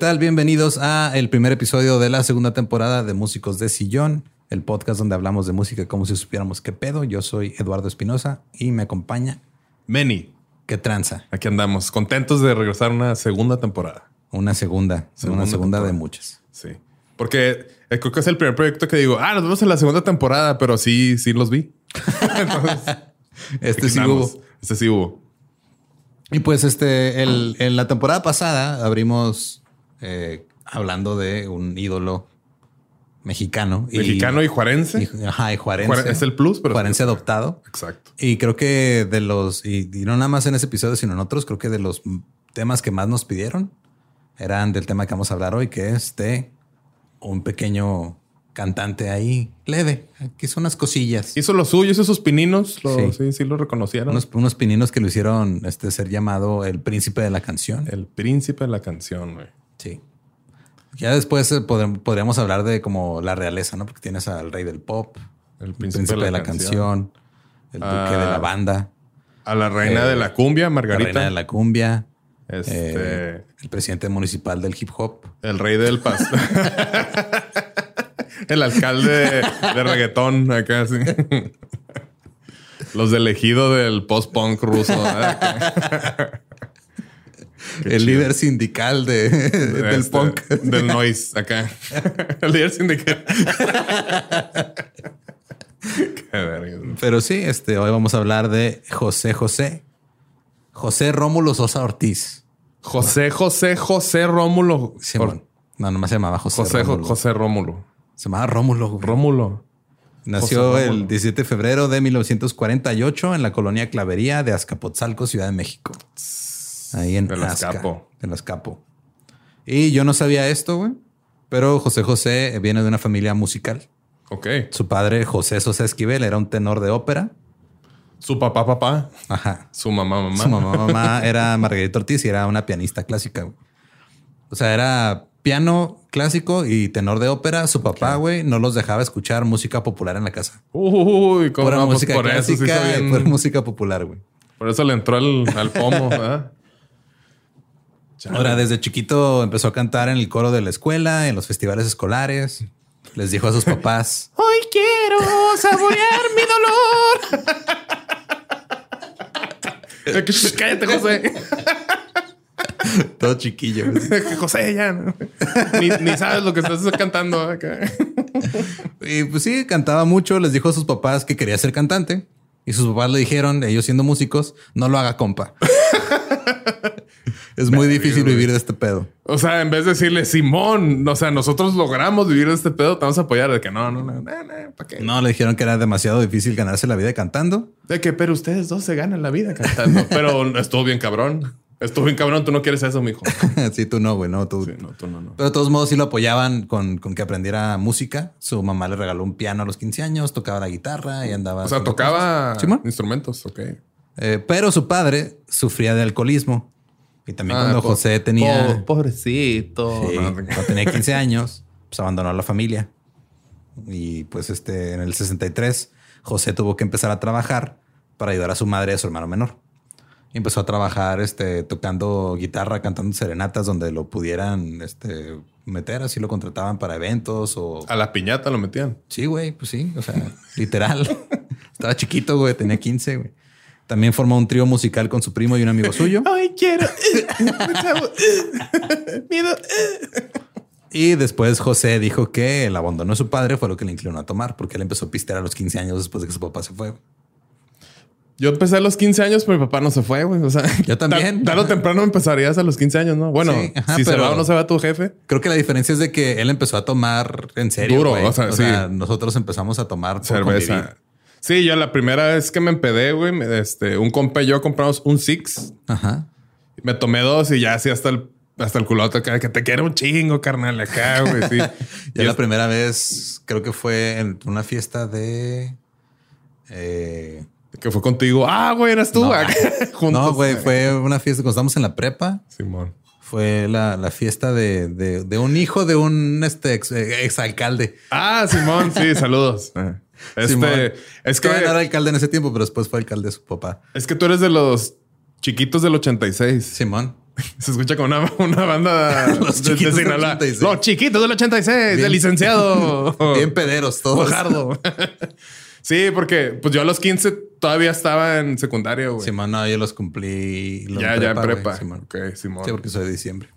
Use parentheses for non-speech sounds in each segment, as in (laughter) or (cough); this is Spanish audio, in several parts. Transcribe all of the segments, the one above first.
Tal? Bienvenidos a el primer episodio de la segunda temporada de Músicos de Sillón, el podcast donde hablamos de música como si supiéramos qué pedo. Yo soy Eduardo Espinosa y me acompaña Meni, qué tranza. aquí andamos, contentos de regresar a una segunda temporada. Una segunda, Segunda una segunda de muchas. Sí. Porque eh, creo que es el primer proyecto que digo, ah, nos vemos en la segunda temporada, pero sí, sí los vi. (laughs) Entonces, Este sí andamos. hubo. Este sí hubo. Y pues este, el- en la temporada pasada abrimos eh, hablando de un ídolo mexicano. Mexicano y juarense. y- ajá, y juarense. Juare- es el plus, pero- Juarense adoptado. Exacto. Y creo que de los, y, y no nada más en ese episodio, sino en otros, creo que de los temas que más nos pidieron eran del tema que vamos a hablar hoy, que es de un pequeño cantante ahí leve, que son unas cosillas, Hizo lo suyo, hizo sus pininos. Lo- Sí. sí. sí, lo reconocieron. unos, unos pininos que lo hicieron este, ser llamado el príncipe de la canción. El príncipe de la canción, güey. Ya después eh, podríamos hablar de como la realeza, ¿no? Porque tienes al rey del pop, El el príncipe, de la, canción, el duque de Ah, la banda, A la reina Eh, de la cumbia, la Margarita. reina de la cumbia, Este, eh, el presidente municipal del hip hop. El rey del pastel. (laughs) el alcalde de, de reggaetón acá, sí. Los del ejido del post-punk ruso. (laughs) Qué el chido. líder sindical de, (laughs) del Este, punk. Del noise acá. (laughs) el líder sindical. (laughs) Pero sí, este, hoy vamos a hablar de José José. José Rómulo Sosa Ortiz. José, José, José Rómulo. Simón. No, nomás se llamaba José, José, Rómulo. José Rómulo. Se llamaba Rómulo. güey. Rómulo. Nació José el Rómulo. 17 de febrero de 1948 en la colonia Clavería de Azcapotzalco, Ciudad de México. Ahí en De Los Azca, Capo. En Los Capo. Y yo no sabía esto, güey. Pero José José viene de una familia musical. Ok. Su padre, José Sosa Esquivel, era un tenor de ópera. Su papá, papá. Ajá. Su mamá, mamá. Su mamá, mamá era Margarita Ortiz y era una pianista clásica. güey. O sea, era piano clásico y tenor de ópera. Su papá, güey, no los dejaba escuchar música popular en la casa. Uy, no, pues música por eso, clásica y bien- pura música popular, güey. por eso le entró al, al pomo. ¿verdad? Chale. Ahora, desde chiquito empezó a cantar en el coro de la escuela, en los festivales escolares. Les dijo a sus papás, (laughs) Hoy quiero saborear mi dolor. Cállate, José. Todo chiquillo. José, ya. ¿no? Ni, ni sabes lo que estás cantando acá. Y pues sí, cantaba mucho. Les dijo a sus papás que quería ser cantante. Y sus papás le dijeron, ellos siendo músicos, no lo haga compa. Es muy difícil vivir de este pedo. O sea, en vez de decirle, Simón, o sea, nosotros logramos vivir de este pedo, te vamos a apoyar. De que no, no, no, no, no ¿para qué? No, le dijeron que era demasiado difícil ganarse la vida cantando. De que, pero ustedes dos se ganan la vida cantando. (laughs) pero estuvo bien cabrón. Estuvo bien cabrón. Tú no quieres eso, mijo. (laughs) sí, tú no, güey, no, tú. Sí, no, tú no, no. Pero de todos modos sí lo apoyaban con, con que aprendiera música. Su mamá le regaló un piano a los 15 años, tocaba la guitarra y andaba. O sea, tocaba. Simón. instrumentos, ok. Eh, pero su padre sufría de alcoholismo. Y también Ah, cuando po- José tenía, po- pobrecito. sí, No, cuando tenía 15 (laughs) años, pues abandonó a la familia. Y pues este, en el 63, José tuvo que empezar a trabajar para ayudar a su madre y a su hermano menor. Y empezó a trabajar este, tocando guitarra, cantando serenatas donde lo pudieran este, meter, así lo contrataban para eventos o... A la piñata lo metían. Sí, güey, pues sí, o sea, literal. (laughs) Estaba chiquito, güey, tenía 15, güey. También formó un trío musical con su primo y un amigo suyo. (laughs) Ay, quiero. (laughs) Miedo. Y después José dijo que el abandono de su padre fue lo que le inclinó a tomar, porque él empezó a pistear a los 15 años después de que su papá se fue. Yo empecé a los 15 años, pero mi papá no se fue, güey. O sea, (laughs) Yo también. tar- Tarde o temprano empezarías a los 15 años, ¿no? Bueno, Sí, ajá, si se va o no se va tu jefe. Creo que la diferencia es de que él empezó a tomar en serio. Duro, o sea, sí. nosotros empezamos a tomar por. Cerveza. Sí, yo la primera vez que me empedé, güey, este, un compa y yo compramos un Six. Ajá. Me tomé dos y ya así hasta el, hasta el culote que te quiero un chingo, carnal, acá, güey. Sí. Ya (laughs) Y la es- primera vez creo que fue en una fiesta de. eh, que fue contigo. Ah, güey, eras tú. No. acá, (laughs) juntos. no, güey, fue una fiesta cuando estábamos en la prepa. Simón. Fue la, la fiesta de, de, de un hijo de un este, ex, exalcalde. Ah, Simón, sí, saludos. (laughs) Este, es que no era alcalde en ese tiempo, pero después fue alcalde de su papá. es que tú eres de los chiquitos del 86. Simón. (laughs) Se escucha como una, una banda (laughs) Los de- de chiquitos del Sinaloa. 86. Los chiquitos del 86, Bien. del licenciado. (laughs) Bien pederos todos. Bojardo. sí, porque pues yo a los 15 todavía estaba en secundaria, güey. Simón, no, yo los cumplí. ya, ya en prepa. Simón. Ok, Simón. Sí, porque soy de diciembre.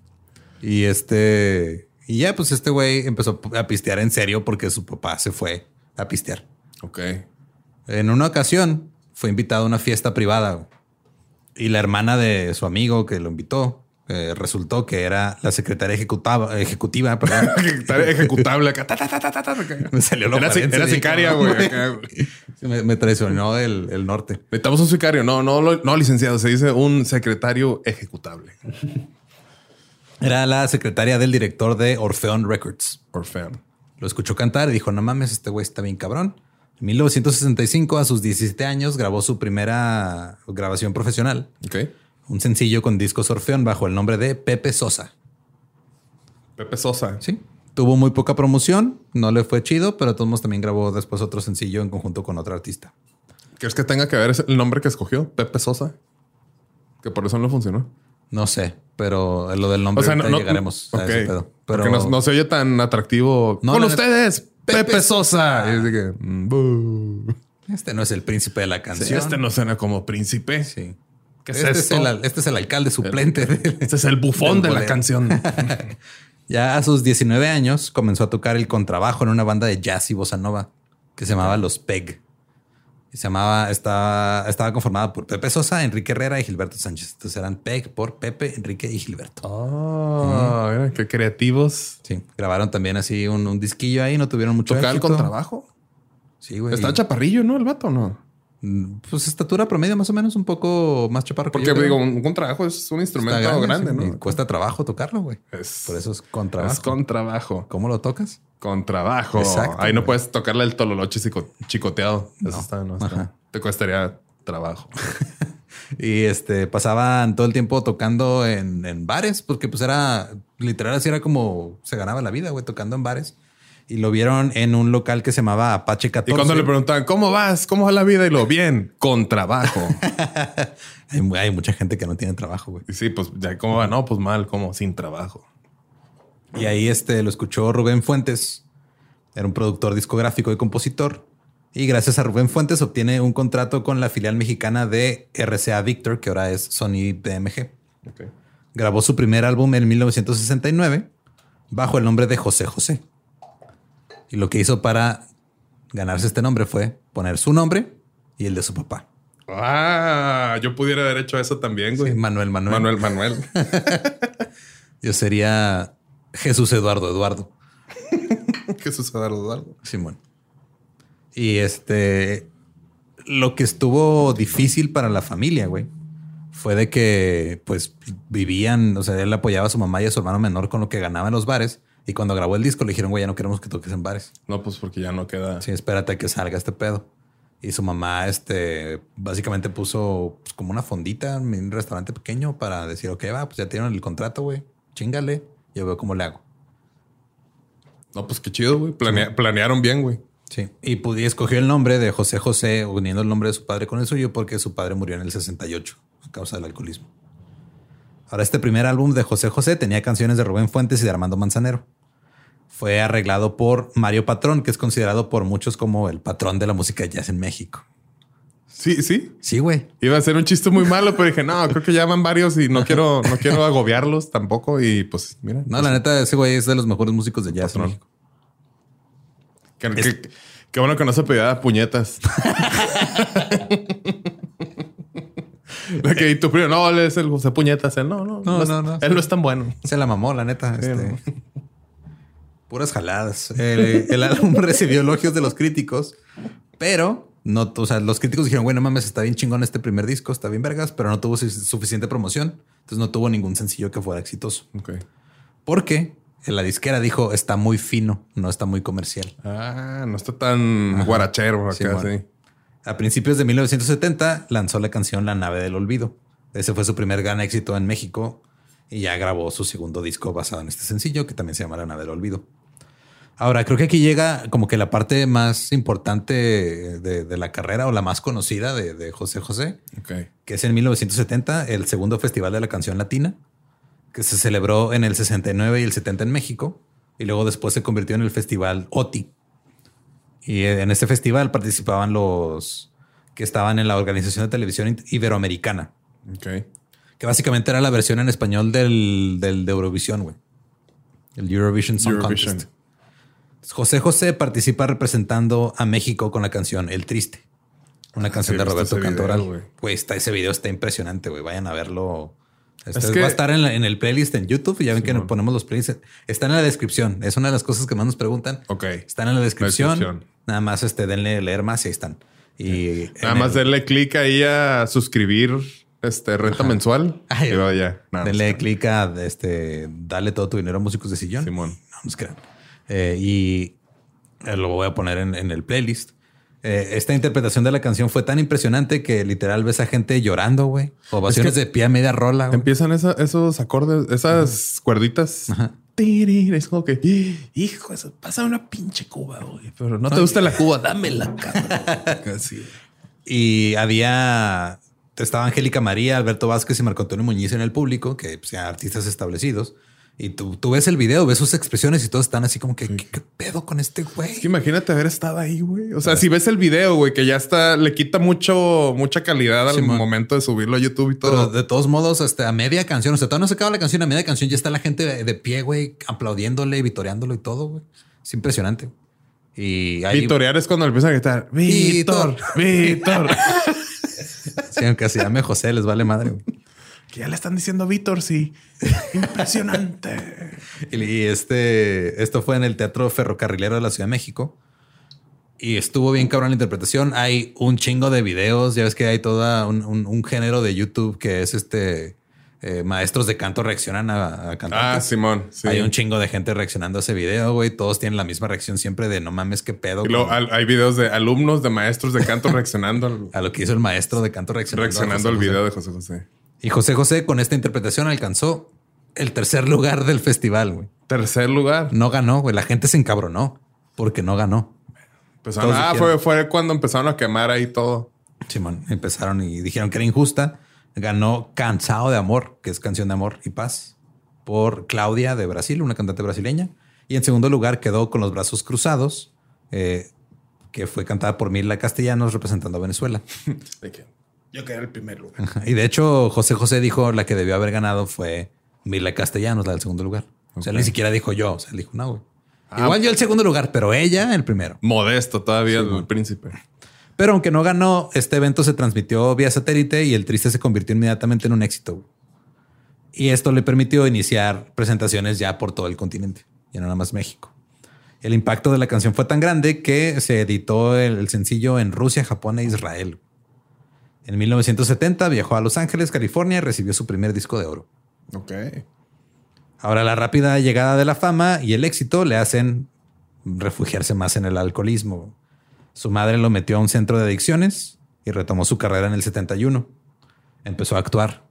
Y este. Y ya, pues este güey empezó a pistear en serio porque su papá se fue a pistear. Ok. En una ocasión fue invitado a una fiesta privada y la hermana de su amigo que lo invitó eh, resultó que era la secretaria ejecutiva, ejecutiva perdón. Ejecutable. Me salió lo Era, era sicaria, güey. me, me traicionó el, el norte. Necesitamos un sicario. No, no, no, licenciado. Se dice un secretario ejecutable. Era la secretaria del director de Orfeón Records. Orfeón. Lo escuchó cantar y dijo, no mames, este güey está bien cabrón. En 1965, a sus 17 años, grabó su primera grabación profesional, Ok. un sencillo con discos Orfeón bajo el nombre de Pepe Sosa. Pepe Sosa. Sí. Tuvo muy poca promoción, no le fue chido, pero de todos modos también grabó después otro sencillo en conjunto con otro artista. ¿Crees que tenga que ver el nombre que escogió? Pepe Sosa. Que por eso no funcionó. No sé, pero lo del nombre O sea, no, ahorita no llegaremos a ese pedo. Pero Porque no, no se oye tan atractivo. Con ustedes, Pepe, Sosa. Y es de que, mm, este no es el príncipe de la Sí, canción. este no suena como príncipe. Sí. ¿Qué es este, es esto? el, al- este es el alcalde suplente. (laughs) Este es el bufón de la canción. (laughs) Ya a sus 19 años comenzó a tocar el contrabajo en una banda de jazz y bossa nova que se llamaba Los Peg. Se llamaba, estaba, estaba conformada por Pepe Sosa, Enrique Herrera y Gilberto Sánchez. Entonces eran Peg por Pepe, Enrique y Gilberto. Oh, qué creativos. Sí, grabaron también así un, un disquillo ahí, no tuvieron mucho Tocar éxito. contrabajo. Sí, güey. Está chaparrillo, ¿no? El vato, ¿no? Pues estatura promedio más o menos, un poco más chaparro. que Porque digo, un, un contrabajo es un instrumento grande, ¿no? y cuesta trabajo tocarlo, güey. Es, Por eso es contrabajo. es con trabajo. ¿Cómo lo tocas? Con trabajo. Exacto, Ahí no puedes tocarle el tololoche chico- chicoteado. Eso No. está, no está. Ajá. Te costaría trabajo. (laughs) Y este pasaban todo el tiempo tocando en, en bares, porque pues era literal así era como se ganaba la vida, güey, tocando en bares. Y lo vieron en un local que se llamaba Apache 14. Y cuando le preguntaban, ¿cómo vas? ¿Cómo va la vida? Y lo, bien, con trabajo. (laughs) hay, mu- hay mucha gente que no tiene trabajo, güey. y sí, pues, ya, ¿cómo va? No, pues mal, como sin trabajo. Y ahí este lo escuchó Rubén Fuentes. Era un productor discográfico y compositor. Y gracias a Rubén Fuentes obtiene un contrato con la filial mexicana de RCA Victor, que ahora es Sony BMG. Grabó su primer álbum en 1969 bajo el nombre de José José. Y lo que hizo para ganarse este nombre fue poner su nombre y el de su papá. Ah, yo pudiera haber hecho eso también, güey. Sí, Manuel Manuel. Manuel, Manuel. (laughs) Yo sería Jesús Eduardo Eduardo. (laughs) Jesús Eduardo Eduardo. Simón. Y este, lo que estuvo difícil para la familia, güey, fue de que, pues, vivían, o sea, él apoyaba a su mamá y a su hermano menor con lo que ganaba en los bares. Y cuando grabó el disco le dijeron, güey, ya no queremos que toques en bares. No, pues porque ya no queda. Sí, espérate a que salga este pedo. Y su mamá, este, básicamente puso pues, como una fondita en un restaurante pequeño para decir, ok, va, pues ya tienen el contrato, güey. Chingale. Yo veo cómo le hago. No, pues qué chido, güey. Planea- planearon bien, güey. Sí. Y, y escogió el nombre de José José, uniendo el nombre de su padre con el suyo, porque su padre murió en el 68 a causa del alcoholismo. Ahora, este primer álbum de José José tenía canciones de Rubén Fuentes y de Armando Manzanero. Fue arreglado por Mario Patrón, que es considerado por muchos como el patrón de la música jazz en México. Sí, sí. Sí, güey. Iba a ser un chiste muy malo, pero dije, no, creo que ya van varios y no quiero, no quiero agobiarlos tampoco. Y pues, mira. No, la neta, ese güey es de los mejores músicos de jazz en. México. Que, bueno que no se pedía puñetas. (laughs) La que y tu primo, no, él es el José Puñetas. Él no, no, No, es- no, no. Él no es tan bueno. Se la mamó, la neta. Sí, este, no. (laughs) Puras jaladas. El, el álbum (laughs) recibió elogios de los críticos, pero no, o sea, los críticos dijeron, bueno, mames, está bien chingón este primer disco, está bien vergas, pero no tuvo su- suficiente promoción. Entonces no tuvo ningún sencillo que fuera exitoso. Ok. Porque la disquera dijo, está muy fino, no está muy comercial. Ah, no está tan guarachero acá, Sí, bueno. sí. A principios de 1970 lanzó la canción La nave del olvido. Ese fue su primer gran éxito en México y ya grabó su segundo disco basado en este sencillo que también se llama La nave del olvido. Ahora, creo que aquí llega como que la parte más importante de, de la carrera o la más conocida de, de José José, que es en 1970 el segundo Festival de la Canción Latina, que se celebró en el 69 y el 70 en México, y luego después se convirtió en el Festival OTI. Y en este festival participaban los que estaban en la Organización de Televisión Iberoamericana, Ok. que básicamente era la versión en español del, del de Eurovisión, güey. El Eurovision Song Eurovision. Contest. José José participa representando a México con la canción El Triste. Una canción sí, de visto Roberto Cantoral. güey. Güey, está, ese video está impresionante, güey. Vayan a verlo. Este Es que- va a estar en, la- en el playlist en YouTube. Y ya ven que Simón. ponemos los playlists. Está en la descripción. Es una de las cosas que más nos preguntan. Ok. Están en la descripción. descripción. Nada más este, denle leer más y ahí están. Y Nada más el- darle clic ahí a suscribir este renta mensual. Ay, y luego ya. Denle clic a este, dale todo tu dinero a músicos de sillón. Simón. No nos crean. Eh, y eh, lo voy a poner en, en el playlist. Eh, esta interpretación de la canción fue tan impresionante que literal ves a gente llorando, güey. Ovaciones Es que de pie a media rola. Empiezan esa- esos acordes, esas cuerditas. Tirir, Es como que, hijo, eso pasa una pinche cuba, güey. Pero no te gusta la cuba, dámela, cabrón. (laughs) Así. Y había, estaba Angélica María, Alberto Vázquez y Marco Antonio Muñiz en el público, que pues, eran artistas establecidos. Y tú, tú ves el video, ves sus expresiones y todos están así como que, ¿qué, qué pedo con este güey? Es que imagínate haber estado ahí, güey. O sea, si ves el video, güey, que ya está, le quita mucho, mucha calidad al momento de subirlo a YouTube y Pero todo. de todos modos, hasta a media canción, o sea, todavía no se acaba la canción, a media canción ya está la gente de, de pie, güey, aplaudiéndole, vitoreándolo y todo, güey. Es impresionante. Y ahí, Vitorear es cuando empiezan a gritar, Víctor, Víctor. (laughs) sí, aunque se llame José, les vale madre. güey. Que ya le están diciendo Víctor, sí. (laughs) Impresionante. Y, este, esto fue en el Teatro Ferrocarrilero de la Ciudad de México. Y estuvo bien cabrón la interpretación. Hay un chingo de videos. Ya ves que hay todo un, un- un género de YouTube que es este eh, maestros de canto reaccionan a, a cantantes. Ah, Simón. Sí. Hay un chingo de gente reaccionando a ese video, güey. Todos tienen la misma reacción siempre de no mames, qué pedo. Y luego al- hay videos de alumnos de maestros de canto (laughs) reaccionando al, a lo que hizo el maestro de canto reaccionando. reaccionando al José. video de José José. Y José José con esta interpretación alcanzó el tercer lugar del festival, güey. Tercer lugar. No ganó, güey. La gente se encabronó porque no ganó. Empezaron- ah, fue, fue cuando empezaron a quemar ahí todo. Simón, empezaron y dijeron que era injusta. Ganó Cansado de Amor, que es canción de amor y paz, por Claudia de Brasil, una cantante brasileña. Y en segundo lugar quedó con los brazos cruzados, eh, que fue cantada por Mila Castellanos representando a Venezuela. (laughs) De que yo quedé el primer lugar. Ajá. Y de hecho, José José dijo la que debió haber ganado fue Mila Castellanos, la del segundo lugar. O sea, ni siquiera dijo yo. O sea, él dijo, no, güey. Ah. Igual yo el segundo lugar, pero ella el primero. Modesto todavía el príncipe. Pero aunque no ganó, este evento se transmitió vía satélite y el triste se convirtió inmediatamente en un éxito. Y esto le permitió iniciar presentaciones ya por todo el continente, ya no nada más México. El impacto de la canción fue tan grande que se editó el, el sencillo en Rusia, Japón e Israel. En 1970 viajó a Los Ángeles, California y recibió su primer disco de oro. Ok. Ahora la rápida llegada de la fama y el éxito le hacen refugiarse más en el alcoholismo. Su madre lo metió a un centro de adicciones y retomó su carrera en el 71. Empezó a actuar.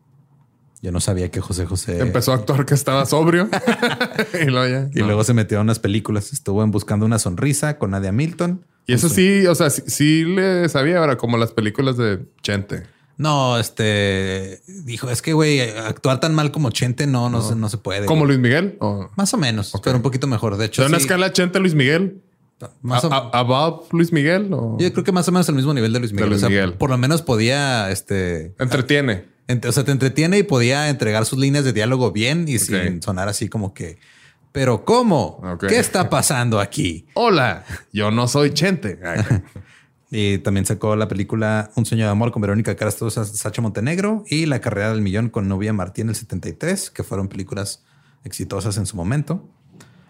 Yo no sabía que José José... Empezó a actuar que estaba sobrio. (laughs) y luego ya. Y no. luego se metió a unas películas. Estuvo en Buscando una sonrisa con Nadia Milton. Y eso sí, o sea, sí, sí le sabía ahora, como las películas de Chente. No, este... Dijo, es que, güey, actuar tan mal como Chente no, no, Se, no se puede. Como Luis Miguel. O Más o menos, pero un poquito mejor. De hecho, ¿De una sí, escala Chente Luis Miguel? más o- ¿Above Luis Miguel? O... Yo creo que más o menos al mismo nivel de Luis Miguel. Luis o sea, Miguel. por lo menos podía, este, Entretiene. ent- o sea, te entretiene y podía entregar sus líneas de diálogo bien y sin sonar así como que, pero ¿cómo? ¿Qué está pasando aquí? Hola, yo no soy Chente. (laughs) Y también sacó la película Un sueño de amor con Verónica Castro, Sa- Sacha Montenegro y La carrera del millón con Novia Martí en el 73, que fueron películas exitosas en su momento.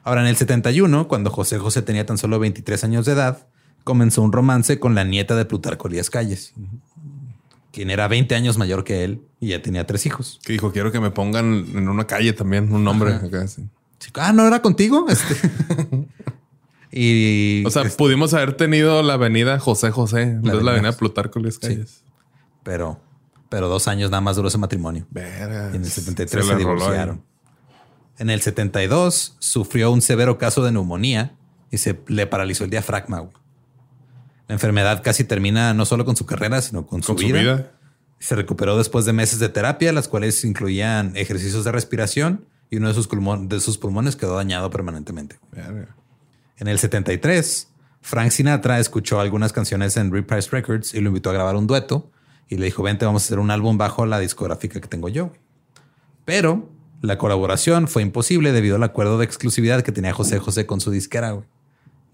Ahora, en el 71, cuando José José tenía tan solo 23 años de edad, comenzó un romance con la nieta de Plutarco Elías Calles, quien era 20 años mayor que él y ya tenía tres hijos. que dijo, quiero que me pongan en una calle también un nombre. acá, sí. Ah, ¿no era contigo? Este. (laughs) y... O sea, este, pudimos haber tenido la avenida José José, en vez de avenida la avenida Plutarco Elías Calles. pero, pero dos años nada más duró ese matrimonio. Y en el 73 se, roló ahí. divorciaron. En el 72 sufrió un severo caso de neumonía y se le paralizó el diafragma. güey. La enfermedad casi termina no solo con su carrera, sino con, Con su, vida. Se recuperó después de meses de terapia, las cuales incluían ejercicios de respiración y uno de sus, pulmon- de sus pulmones quedó dañado permanentemente. Verga. En el 73, Frank Sinatra escuchó algunas canciones en Reprise Records y lo invitó a grabar un dueto y le dijo, vente, vamos a hacer un álbum bajo la discográfica que tengo yo. Pero la colaboración fue imposible debido al acuerdo de exclusividad que tenía José José con su disquera, güey.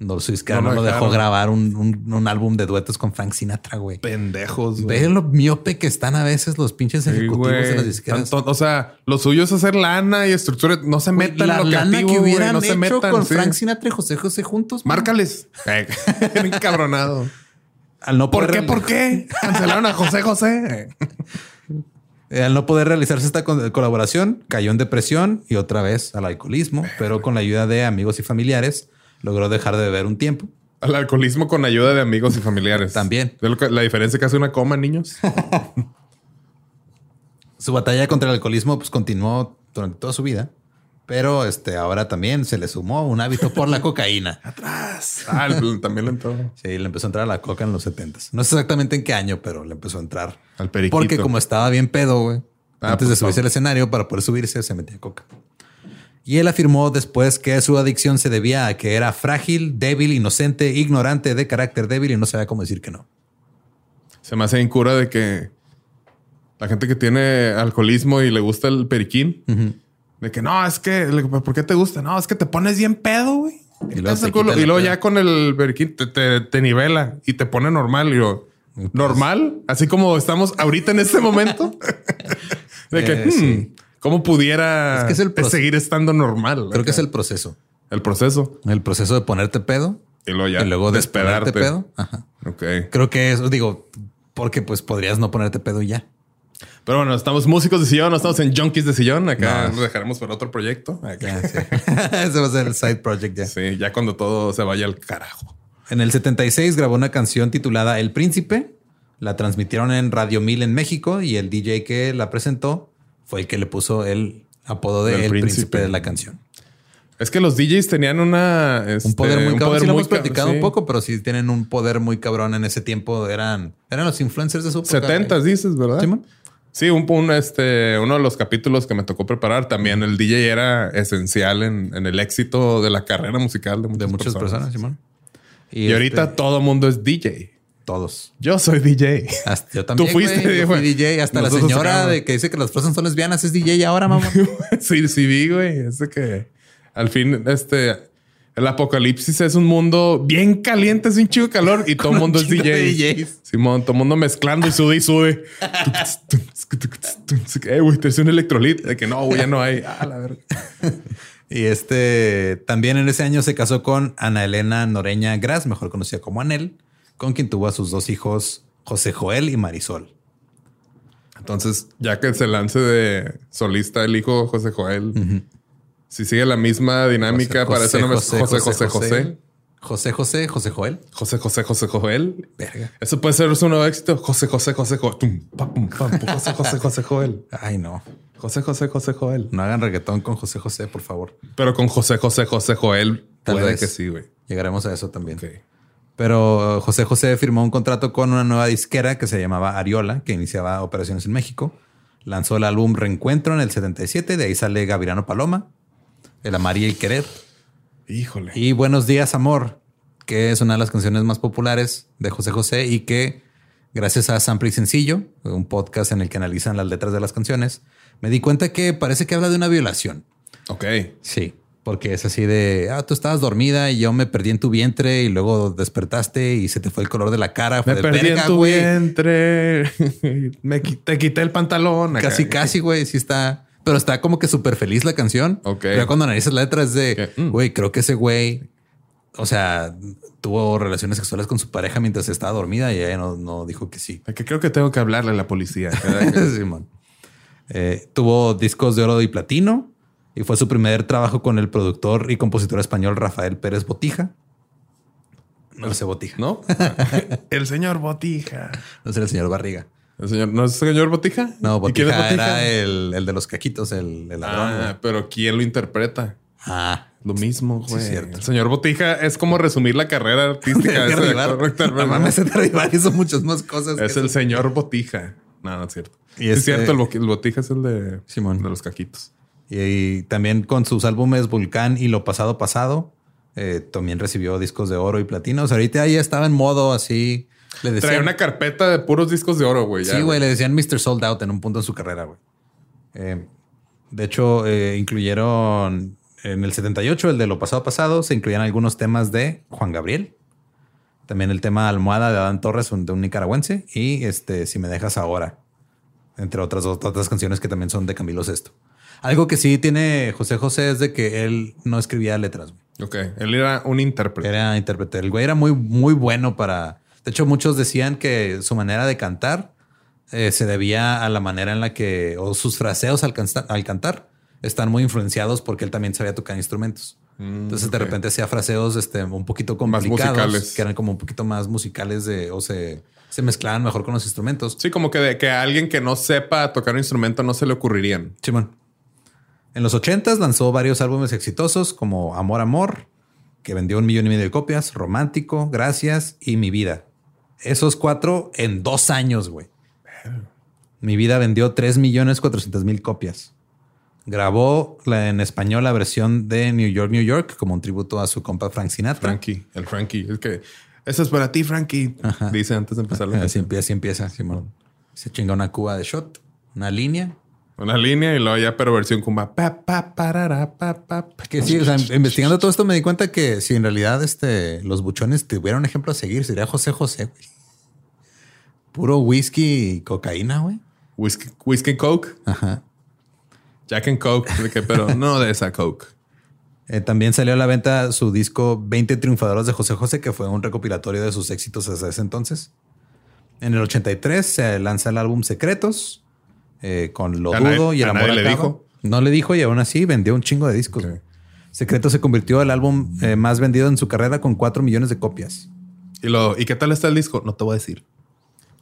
No, su disquera No lo dejó dejaron. grabar un, un- un álbum de duetos con Frank Sinatra, güey. Pendejos. güey. Ve lo miope que están a veces los pinches Sí, ejecutivos güey. de las disqueras. Tanto- o sea, lo suyo es hacer lana y estructura. No se Güey, metan la en lo lana creativo, que güey. hubieran No se hecho metan. con sí. Frank Sinatra y José José juntos. man. Márcales. Eh, (laughs) Encabronado. Al no ¿Por poder qué? ¿Por qué? Cancelaron a José José. (laughs) Eh, Al no poder realizarse esta co- colaboración, cayó en depresión y otra vez al alcoholismo, pero con la ayuda de amigos y familiares logró dejar de beber un tiempo. Al alcoholismo con ayuda de amigos y familiares. También. ¿Ve lo que- la diferencia que hace una coma, niños? (laughs) Su batalla contra el alcoholismo pues, continuó durante toda su vida, pero este, ahora también se le sumó un hábito por la (laughs) cocaína. Atrás. Ah, el- también le entró. Sí, le empezó a entrar a la coca en los 70 No sé exactamente en qué año, pero le empezó a entrar. Al periquito. Porque como estaba bien pedo, güey, Ah, antes de pues, subirse pa- al escenario para poder subirse, se metía coca. Y él afirmó después que su adicción se debía a que era frágil, débil, inocente, ignorante, de carácter débil y no sabía cómo decir que no. Se me hace incura de que la gente que tiene alcoholismo y le gusta el periquín, de que no, es que, ¿por qué te gusta? No, es que te pones bien pedo, güey. Y luego luego, quita y luego ya con el periquín te, te- te nivela y te pone normal. Y yo. ¿normal? Así como estamos ahorita en este momento. (laughs) de que, Eh, hmm, sí. ¿Cómo pudiera Es que es el proce- seguir estando normal? Creo que es el proceso. el proceso. El proceso de ponerte pedo Y luego ya y luego despedarte. pedo. Ajá. Ok. Creo que eso digo, porque pues podrías no ponerte pedo y ya. Pero bueno, estamos músicos de sillón, no estamos en junkies de sillón. Acá No. nos dejaremos para otro proyecto. Acá. Ya, sí. (laughs) Ese va a ser el side project ya. Sí, ya cuando todo se vaya al carajo. En el 76 grabó una canción titulada El Príncipe. La transmitieron en Radio 1000 en México y el DJ que la presentó fue el que le puso el apodo de El Príncipe. Príncipe. de la canción. Es que los DJs tenían una. Un este, poder muy cabrón. Sí lo muy hemos platicado ca- un poco, pero sí tienen un poder muy cabrón en ese tiempo. Eran, eran los influencers de su época. 70 dices, ¿verdad? Simón. Sí, un, un, este, uno de los capítulos que me tocó preparar también. El DJ era esencial en, en el éxito de la carrera musical de muchas, De muchas personas, Simón. Y, ahorita este, todo mundo es DJ. Todos. Yo soy DJ. Hasta- yo también. Tú fuiste, yo fui. DJ. Hasta la señora sacamos. de que dice que las Frozen son lesbianas es DJ ahora, mamá. (laughs) sí, sí vi, güey. Es de que al fin, este, el apocalipsis es un mundo bien caliente, es un chico de calor y todo el un mundo es DJ. DJs. Simón, todo el mundo mezclando y sude y sude. (laughs) eh, güey, te hice un electrolit. De que no, güey, ya no hay. Ah, la verga. (laughs) Y este también en ese año se casó con Ana Elena Noreña Gras, mejor conocida como Anel, con quien tuvo a sus dos hijos, José Joel y Marisol. Entonces, ya que se lance de solista el hijo José Joel, si sigue la misma dinámica para ese nombre es José José José. José José, José Joel. José José José Joel. Verga. Eso puede ser su nuevo éxito. José José José Joel. José José José Joel. Ay, no. José José José Joel. No hagan reggaetón con José José, por favor. Pero con José José José Joel Tal puede vez. que sí, güey. Llegaremos a eso también. Pero uh, José José firmó un contrato con una nueva disquera que se llamaba Ariola, que iniciaba operaciones en México. Lanzó el álbum Reencuentro en el 77, de ahí sale Gavirano Paloma, El Amar y el Querer. Híjole. Y Buenos Días, Amor, que es una de las canciones más populares de José José y que, gracias a Sample y Sencillo, un podcast en el que analizan las letras de las canciones, me di cuenta que parece que habla de una violación. Ok. Sí, porque es así de, ah, tú estabas dormida y yo me perdí en tu vientre y luego despertaste y se te fue el color de la cara. Fue Me de perdí en tu vientre. (laughs) Me te quité el pantalón. Acá. Casi, casi, güey, sí está. Pero está como que súper feliz la canción. Ok. Pero cuando analizas la letra es de, mm. güey, creo que ese güey, o sea, tuvo relaciones sexuales con su pareja mientras estaba dormida y ella no, no dijo que sí. Que creo que tengo que hablarle a la policía. (laughs) Simón. Eh, tuvo discos de oro y platino y fue su primer trabajo con el productor y compositor español Rafael Pérez Botija. No sé Botija, ¿No? (laughs) el señor Botija. no sé el señor Barriga. ¿El señor, ¿No es el señor Botija? No, ¿Y quién es Botija era el, el de los caquitos, el, el ladrón. Ah, pero ¿quién lo interpreta? Ah, Lo mismo, Sí, güey. cierto. el señor Botija es como resumir la carrera artística (laughs) de ese actor, No mames, hizo muchas más cosas. Es que el eso. señor Botija. No, no es cierto. Y Sí, es este- cierto, el Botija es el de, Simón. de los caquitos. Y, y también con sus álbumes Vulcán y Lo Pasado Pasado, eh, también recibió discos de oro y platino. O sea, ahorita ya estaba en modo así. Le decían, Trae una carpeta de puros discos de oro, güey. ya, Sí, güey, le decían Mr. Sold Out en un punto en su carrera, güey. Eh, de hecho, eh, incluyeron en el 78, el de Lo Pasado Pasado, se incluían algunos temas de Juan Gabriel. También el tema Almohada de Adán Torres, un- de un nicaragüense. Y este, Si me dejas ahora. Entre otras dos- otras canciones que también son de Camilo Sesto. Algo que sí tiene José José es de que él no escribía letras. güey. Ok. Él era un intérprete. Era intérprete. El güey era muy, muy bueno para. De hecho, muchos decían que su manera de cantar eh, se debía a la manera en la que, o sus fraseos al, al cantar, están muy influenciados porque él también sabía tocar instrumentos. Entonces, de repente hacía fraseos este, un poquito complicados, musicales. que eran como un poquito más musicales de, o se, se mezclaban mejor con los instrumentos. Sí, como que, de, que a alguien que no sepa tocar un instrumento no se le ocurrirían. Simón. En los 80 lanzó varios álbumes exitosos como Amor, Amor, que vendió un millón y medio de copias, Romántico, Gracias y Mi Vida. Esos cuatro en dos años, güey. Mi Vida vendió 3 millones 400 mil copias. Grabó la- en español la versión de New York, New York, como un tributo a su compa Frank Sinatra. Frankie, el Frankie. Es que eso es para ti, Frankie. Dice antes de empezar la Así empieza, así empieza, Simón. Se chinga una cuba de shot, una línea. Una línea y luego ya, pero versión cumba. Pa, pa, parara, pa, pa, pa. Que sí, o sea, investigando todo esto me di cuenta que si en realidad este, los buchones tuvieran un ejemplo a seguir, sería José José, güey. Puro whisky y cocaína, güey. Whisky, whisky Coke. Ajá. Jack and Coke. pero (laughs) no de esa Coke. Eh, también salió a la venta su disco 20 Triunfadores de José José, que fue un recopilatorio de sus éxitos hasta ese entonces. En el 83 se lanza el álbum Secretos, eh, con Lo ¿A nadie- Dudo y El Amor le dijo? No le dijo y aún así vendió un chingo de discos. Secretos se convirtió en el álbum eh, más vendido en su carrera con 4 millones de copias. Y, lo, ¿Y qué tal está el disco? No te voy a decir.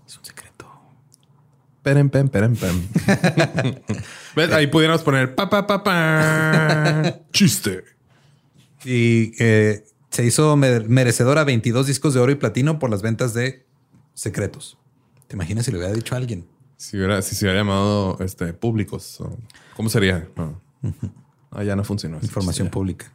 Es un secreto. Peren, pen, peren, pen. (laughs) ¿Ves? Ahí pudiéramos poner pa, pa, pa, pa. (laughs) Chiste. Y eh, se hizo me- merecedor a 22 discos de oro y platino por las ventas de Secretos. ¿Te imaginas si le hubiera dicho a alguien? Si, hubiera, si se hubiera llamado este, públicos, ¿cómo sería? No. Ah, ya no funcionó. Información pública.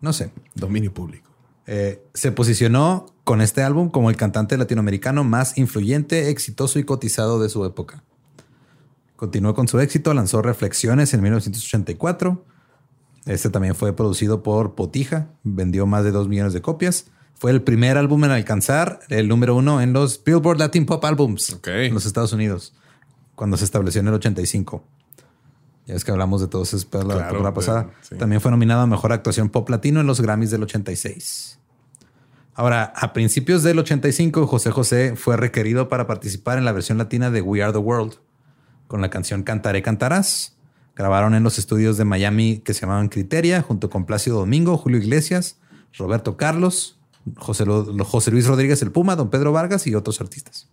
No sé. Dominio público. Eh, se posicionó con este álbum como el cantante latinoamericano más influyente, exitoso y cotizado de su época. Continuó con su éxito, lanzó Reflexiones en 1984. Este también fue producido por Potija, vendió más de 2 millones de copias. Fue el primer álbum en alcanzar el número uno en los Billboard Latin Pop Albums en los Estados Unidos, cuando se estableció en el 85. Ya es que hablamos de todos esos la temporada pasada. También fue nominado a Mejor Actuación Pop Latino en los Grammys del 86. Ahora, a principios del 85, José José fue requerido para participar en la versión latina de We Are the World con la canción Cantaré Cantarás. Grabaron en los estudios de Miami que se llamaban Criteria, junto con Plácido Domingo, Julio Iglesias, Roberto Carlos, José, José Luis Rodríguez el Puma, Don Pedro Vargas y otros artistas.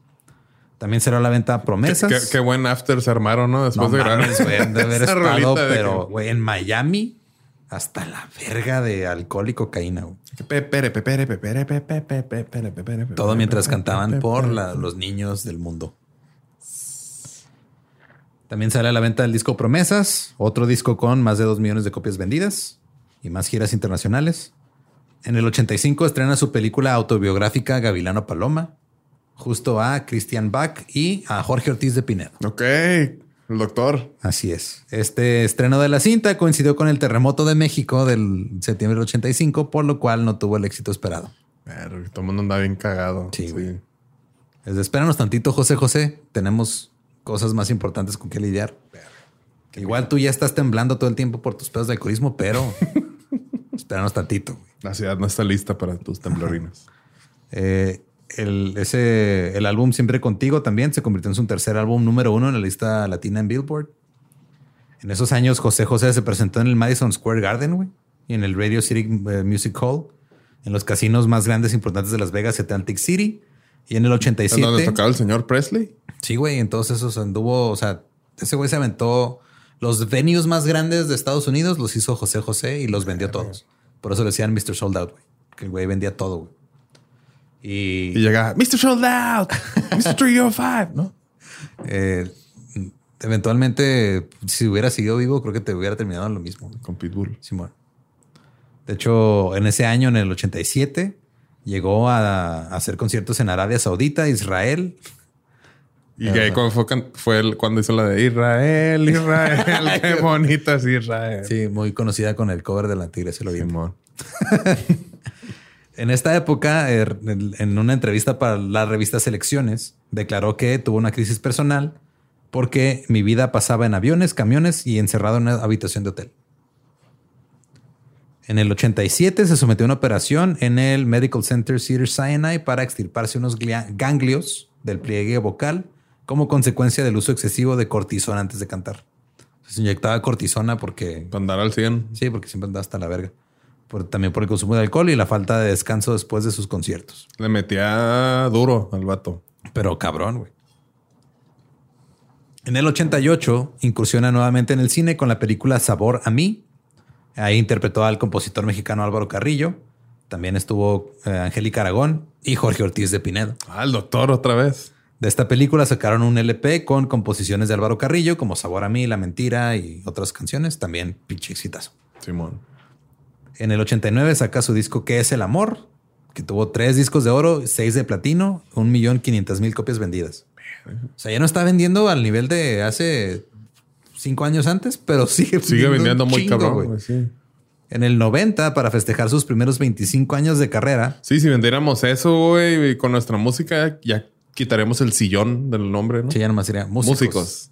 También será la venta Promesas. Qué, buen after se armaron, ¿no? Después de grabar. de (laughs) haber estado, pero, güey, en Miami hasta la verga de alcohol y cocaína. Todo mientras cantaban por los niños del mundo. También sale a la venta el disco Promesas, otro disco con más de 2 millones de copias vendidas y más giras internacionales. En el 85 estrena su película autobiográfica Gavilano Paloma, justo a Christian Bach y a Jorge Ortiz de Pinedo. Ok, el doctor. Así es. Este estreno de la cinta coincidió con el terremoto de México del septiembre del 85, por lo cual no tuvo el éxito esperado. Pero todo el mundo anda bien cagado. Sí. sí. espéranos tantito, José José. Tenemos cosas más importantes con que lidiar. Igual tú ya estás temblando todo el tiempo por tus pedos de alcoholismo, pero (laughs) espéranos tantito. La ciudad no está lista para tus temblorinas. Eh, el, ese, el álbum Siempre Contigo también se convirtió en su tercer álbum número uno en la lista latina en Billboard. En esos años, José José se presentó en el Madison Square Garden, y en el Radio City eh, Music Hall, en los casinos más grandes e importantes de Las Vegas, Atlantic City. Y en el 87. ¿En donde tocaba el señor Presley? Sí, güey. Entonces esos anduvo, o sea, ese güey se aventó los venues más grandes de Estados Unidos, los hizo José José y los vendió todos. Por eso le decían Mr. Sold Out, güey. Que el güey vendía todo, güey. Y, y llega, Mr. Sold Out, Mr. 305, ¿no? Eh, eventualmente, si hubiera seguido vivo, creo que te hubiera terminado lo mismo. Con Pitbull. Simón. De hecho, en ese año, en el 87, llegó a, hacer conciertos en Arabia Saudita, Israel. Y que cuando fue, fue cuando hizo la de Israel, Israel, (laughs) qué bonita es Israel. Sí, muy conocida con el cover de la Tigre, se lo Simón. (laughs) En esta época, er, en una entrevista para la revista Selecciones, declaró que tuvo una crisis personal porque mi vida pasaba en aviones, camiones y encerrado en una habitación de hotel. En el 87 se sometió a una operación en el Medical Center Cedar Sinai para extirparse unos ganglios del pliegue vocal como consecuencia del uso excesivo de cortisona antes de cantar. Se inyectaba cortisona porque... Para andar al 100. Sí, porque siempre andaba hasta la verga también por el consumo de alcohol y la falta de descanso después de sus conciertos. Le metía duro al vato. Pero cabrón, güey. En el 88 incursiona nuevamente en el cine con la película Sabor a mí. Ahí interpretó al compositor mexicano Álvaro Carrillo. También estuvo eh, Angélica Aragón y Jorge Ortiz de Pinedo. Ah, el doctor otra vez. De esta película sacaron un LP con composiciones de Álvaro Carrillo, como Sabor a mí, La Mentira y otras canciones. También pinche exitazo. Simón. En el 89 saca su disco ¿Qué es el amor? Que tuvo tres discos de oro, seis de platino, un millón quinientas mil copias vendidas. O sea, ya no está vendiendo al nivel de hace cinco años antes, pero (laughs) sigue, sigue vendiendo muy cabrón. En el 90, para festejar sus primeros 25 años de carrera. Sí, si vendiéramos eso, güey, con nuestra música, ya quitaremos el sillón del nombre, ¿no? Sí, ya nomás sería músicos.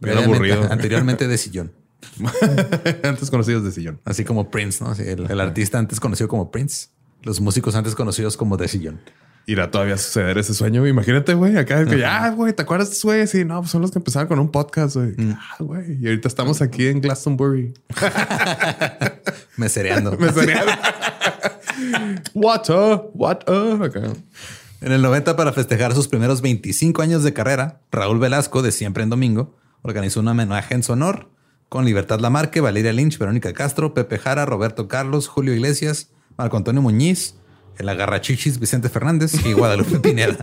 Músicos. aburrido. (laughs) Anteriormente de sillón. (laughs) antes conocidos de sillón. Así como Prince, ¿no? el, artista antes conocido como Prince. Los músicos antes conocidos como de sillón. Irá todavía a suceder ese sueño. Imagínate, güey, acá que ya, güey, ¿te acuerdas de güey? Sí, no, pues son los que empezaron con un podcast, güey. Mm. Ah, güey. Y ahorita estamos aquí en Glastonbury. (laughs) Mesereando. (laughs) Mesereando. what up, what up. En el 90, para festejar sus primeros 25 años de carrera, Raúl Velasco, de Siempre en Domingo, organizó un homenaje en su honor con Libertad Lamarque, Valeria Lynch, Verónica Castro, Pepe Jara, Roberto Carlos, Julio Iglesias, Marco Antonio Muñiz, el agarrachichis Vicente Fernández y Guadalupe (laughs) Pineda.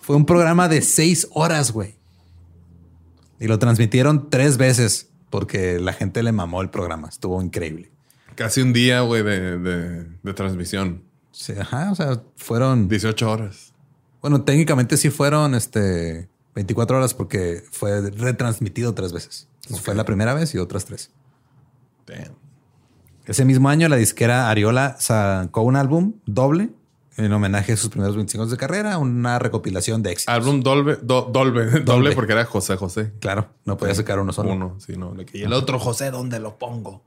Fue un programa de seis horas, güey. Y lo transmitieron tres veces porque la gente le mamó el programa. Estuvo increíble. Casi un día, güey, de, de, de transmisión. Sí, ajá, o sea, fueron 18 horas. Bueno, técnicamente sí fueron este 24 horas porque fue retransmitido tres veces. Fue la primera vez y otras tres. Damn. Ese mismo año, la disquera Ariola sacó un álbum doble en homenaje a sus primeros 25 años de carrera, una recopilación de éxitos. Álbum Dolbe, do- Dolbe, (laughs) doble porque era José José. Claro, no podía sacar uno solo. Uno, sí, no. Y el otro José, ¿dónde lo pongo?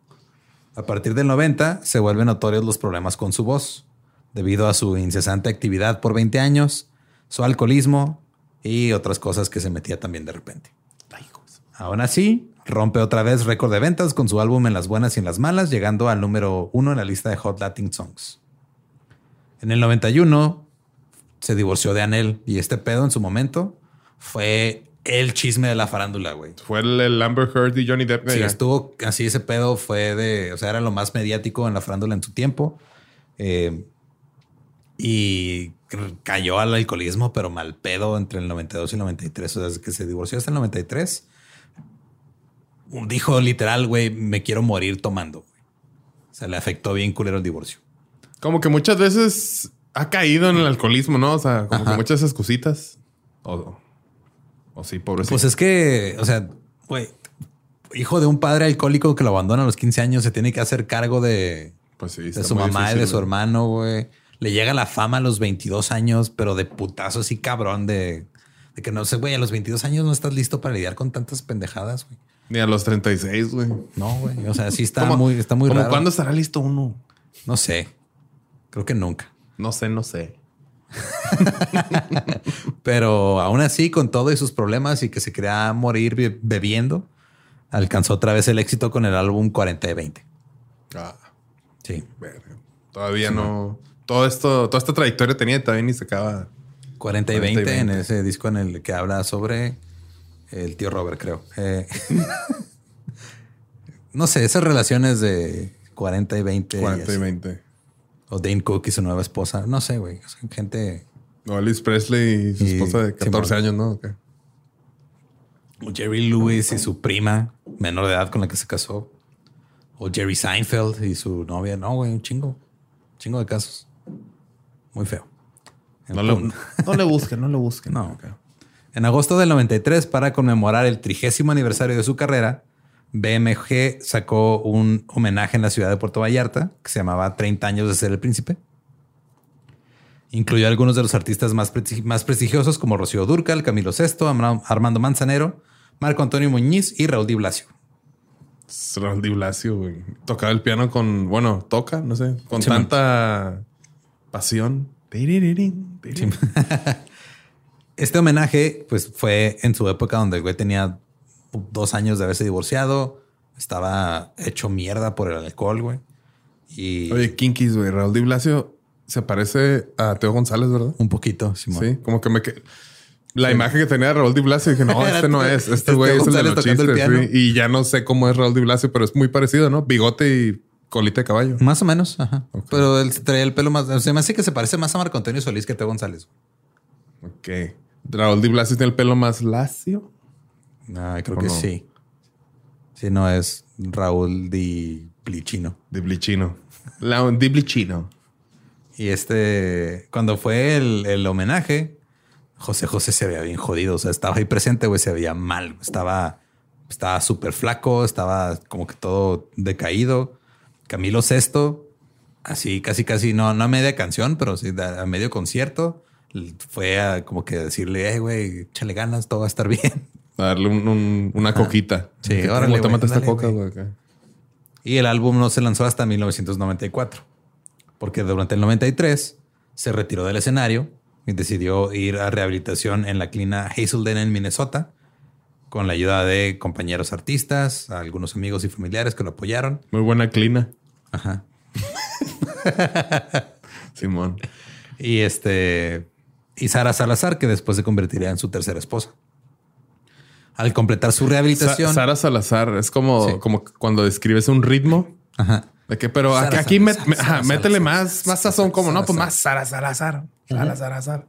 A partir del 90 se vuelven notorios los problemas con su voz, debido a su incesante actividad por 20 años, su alcoholismo y otras cosas que se metía también de repente. Aún así, rompe otra vez récord de ventas con su álbum En las buenas y en las malas, llegando al número uno en la lista de Hot Latin Songs. En el 91 se divorció de Anel y este pedo en su momento fue el chisme de la farándula, güey. Fue el, el Amber Heard y Johnny Depp. Sí, ya. estuvo así. Ese pedo fue de, o sea, era lo más mediático en la farándula en su tiempo. Eh, y cayó al alcoholismo, pero mal pedo entre el 92 y el 93. O sea, desde que se divorció hasta el 93, dijo literal, güey, me quiero morir tomando. güey. O sea, le afectó bien culero el divorcio. Como que muchas veces ha caído en el alcoholismo, ¿no? O sea, como Ajá. que muchas excusitas. O, o sí, pobrecito. Pues es que, o sea, güey, hijo de un padre alcohólico que lo abandona a los 15 años, se tiene que hacer cargo de, Pues sí, de está su mamá y de su hermano, güey. Le llega la fama a los 22 años, pero de putazo así cabrón de, de que no sé, güey, a los 22 años no estás listo para lidiar con tantas pendejadas, güey. Ni a los 36, güey. No, güey. O sea, sí está ¿Cómo- muy, está muy como raro. ¿Cuándo estará listo uno? No sé. Creo que nunca. No sé, no sé. (laughs) Pero aún así, con todo y sus problemas y que se quería morir be- bebiendo, alcanzó otra vez el éxito con el álbum 40 de 20. Ah, Sí. verga. Todavía no. Todo esto, toda esta trayectoria tenía y todavía ni se acaba. 40 y 40 y 20, en 20. ese disco en el que habla sobre el tío Robert, creo. Eh, (laughs) no sé, esas relaciones de 40 y 20. 40 y así. 20. O Dane Cook y su nueva esposa. No sé, güey. Son gente. O Alice Presley y su Y- esposa de 14 Simón. años, ¿no? Ok. O Jerry Lewis y su prima menor de edad con la que se casó. O Jerry Seinfeld y su novia. No, güey, un chingo. Chingo de casos. Muy feo. No, le, no le busquen, no le busquen. No. Ok. En agosto del 93, para conmemorar el trigésimo aniversario de su carrera, BMG sacó un homenaje en la ciudad de Puerto Vallarta que se llamaba 30 años de ser el príncipe. Incluyó a algunos de los artistas más, más prestigiosos como Rocío Durcal, Camilo Sesto, Armando Manzanero, Marco Antonio Muñiz y Raúl Di Blasio. Raúl Di Blasio, güey. Tocaba el piano con, bueno, toca, no sé, con Sí, man. tanta pasión. (laughs) Este homenaje, pues fue en su época donde el güey tenía dos años de haberse divorciado, estaba hecho mierda por el alcohol, güey. Y Oye, Kinkis, güey. Raúl Di Blasio se parece a Teo González, ¿verdad? un poquito, Simón. Sí, como que me que la imagen que tenía de Raúl Di Blasio dije, no, (laughs) este no es, es este güey es el de los el chistes, piano. sí. Y ya no sé cómo es Raúl Di Blasio, pero es muy parecido, ¿no? Bigote y colita de caballo. Más o menos, ajá. Pero él traía el pelo más. Se me hace que se parece más a Marco Antonio Solís que a Teo González. Ok. Raúl Di Blasio tiene el pelo más lacio. Ah, creo ¿O que no? sí. Sí, no es Raúl Di Plichino. Di Blichino. La, Di Blichino. Y este, cuando fue el, el homenaje, José José se veía bien jodido. O sea, estaba ahí presente, güey, se veía mal. Estaba estaba súper flaco, estaba como que todo decaído. Camilo Sesto, así casi, casi, no, no a media canción, pero sí a a medio concierto, fue a como que decirle, eh, güey, échale ganas, todo va a estar bien. (laughs) A darle un- un- una coquita. Sí, ¿Cómo te mata esta coca. Y el álbum no se lanzó hasta 1994, porque durante el 93 se retiró del escenario y decidió ir a rehabilitación en la clínica Hazelden en Minnesota, con la ayuda de compañeros artistas, algunos amigos y familiares que lo apoyaron. Muy buena clina, Ajá. (laughs) Simón. Y este y Sara Salazar, que después se convertiría en su tercera esposa. Al completar su Sa- rehabilitación, Sara Salazar es como, Sí. como cuando describes un ritmo. Ajá. De que, pero Sara aquí, aquí met- ajá, métele más, más sazón, como no, pues más Sara Salazar. Sara Salazar.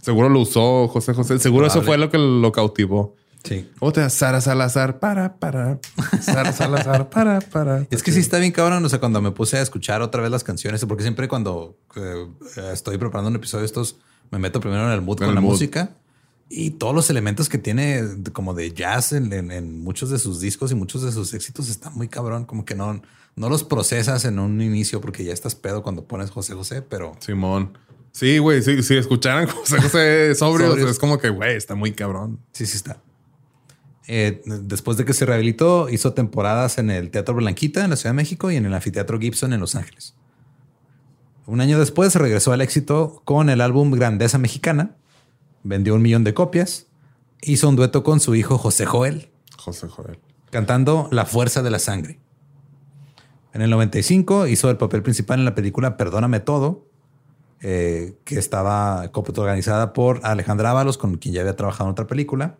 Seguro lo usó José José. Seguro eso fue lo que lo cautivó. Sí. ¿Cómo te das Sara Salazar? Para, para. Sara (laughs) Salazar, para, para. Es que sí está bien cabrón. O sea, cuando me puse a escuchar otra vez las canciones, porque siempre cuando eh, estoy preparando un episodio de estos, me meto primero en el mood En con el la mood. música y todos los elementos que tiene como de jazz en, en- en muchos de sus discos y muchos de sus éxitos están muy cabrón. Como que no, no los procesas en un inicio porque ya estás pedo cuando pones José José, pero Simón. Sí, güey. Sí, si escucharan (laughs) José José (laughs) sobrios, Sobrios. es como que, güey, está muy cabrón. sí, sí está. Eh, después de que se rehabilitó, hizo temporadas en el Teatro Blanquita en la Ciudad de México y en el Anfiteatro Gibson en Los Ángeles. Un año después regresó al éxito con el álbum Grandeza Mexicana, vendió un millón de copias, hizo un dueto con su hijo José Joel, José Joel. cantando La Fuerza de la Sangre. En el 95 hizo el papel principal en la película Perdóname Todo, eh, que estaba coprotagonizada por Alejandra Ábalos, con quien ya había trabajado en otra película.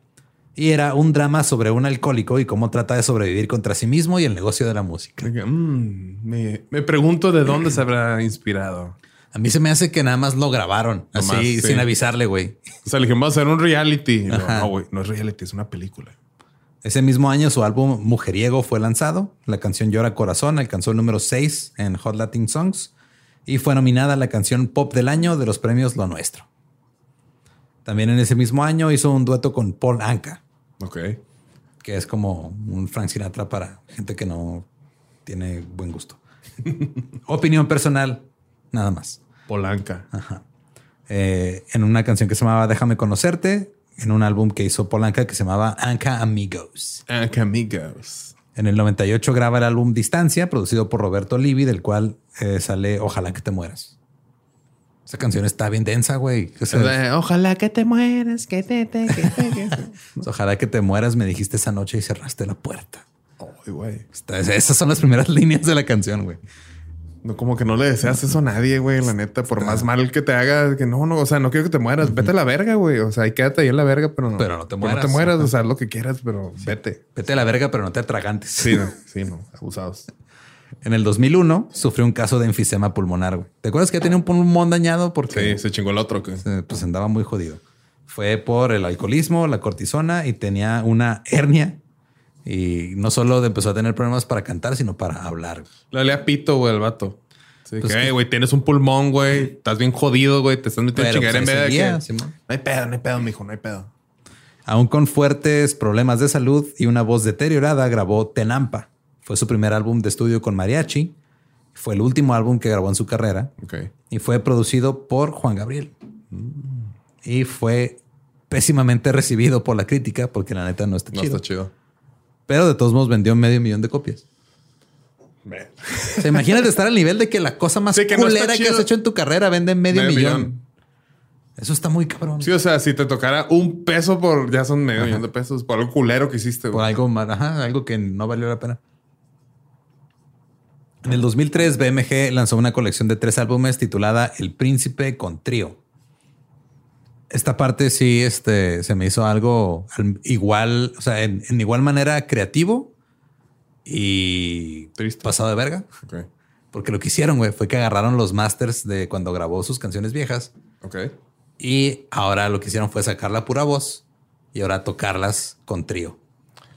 Y era un drama sobre un alcohólico y cómo trata de sobrevivir contra sí mismo y el negocio de la música. Mm, me, me pregunto de dónde se habrá inspirado. A mí se me hace que nada más lo grabaron así sí. sin avisarle, güey. O sea, le dije, vamos a hacer un reality. No, güey, no es reality, es una película. Ese mismo año su álbum Mujeriego fue lanzado. La canción Llora Corazón alcanzó el número 6 en Hot Latin Songs y fue nominada a la canción pop del año de los premios Lo Nuestro. También en ese mismo año hizo un dueto con Paul Anka, Ok. que es como un Frank Sinatra para gente que no tiene buen gusto. (laughs) Opinión personal, nada más. Polanca. Eh, en una canción que se llamaba Déjame conocerte, en un álbum que hizo Polanca que se llamaba Anka Amigos. Anca Amigos. En el 98 graba el álbum Distancia, producido por Roberto Livi, del cual eh, sale Ojalá que te mueras. Esa canción está bien densa, güey. O sea, De, Ojalá que te mueras, que te, te, que te, que te". (laughs) Ojalá que te mueras, me dijiste esa noche y cerraste la puerta. Ay, güey. Esas son las primeras (laughs) líneas de la canción, güey. No, como que no le deseas eso a nadie, güey, la neta. Por más mal que te haga, que no, no, o sea, no quiero que te mueras. Vete a la verga, güey. O sea, y quédate ahí en la verga, pero no. Pero no te pero mueras. No te mueras, o sea, haz lo que quieras, pero vete. Vete a la verga, pero no te atragantes. Sí, no, (laughs) sí, no, abusados. En el 2001 sufrió un caso de enfisema pulmonar, güey. ¿Te acuerdas que tenía un pulmón dañado? Porque Sí, se chingó el otro. Que... eh, pues andaba muy jodido. Fue por el alcoholismo, la cortisona y tenía una hernia. Y no solo empezó a tener problemas para cantar, sino para hablar. Le olía pito, güey, el vato. Sí, Pues que, que- "Ey, güey, tienes un pulmón, güey. Estás bien jodido, güey. Te estás metiendo Pero, chingadera en pues, vez de que... No hay pedo, no hay pedo, mijo, no hay pedo. Aún con fuertes problemas de salud y una voz deteriorada, grabó Tenampa. Fue su primer álbum de estudio con mariachi. Fue el último álbum que grabó en su carrera Ok. y fue producido por Juan Gabriel. Y fue pésimamente recibido por la crítica porque la neta no está No chido. está chido. Pero de todos modos vendió medio millón de copias. O sea, imagínate estar al nivel de que la cosa más Sí, que no está culera que has hecho en tu carrera vende medio, Medio millón. millón. Eso está muy cabrón. Sí, o sea, si te tocara un peso por... Ya son medio millón de pesos por algo culero que hiciste, Por güey. algo más, ajá, algo que no valió la pena. En el 2003, BMG lanzó una colección de tres álbumes titulada El Príncipe con Trío. Esta parte sí este, se me hizo algo al- igual, o sea, en, en igual manera creativo y Triste. pasado de verga. Ok. Porque lo que hicieron, güey, fue que agarraron los masters de cuando grabó sus canciones viejas Ok. y ahora lo que hicieron fue sacar la pura voz y ahora tocarlas con trío.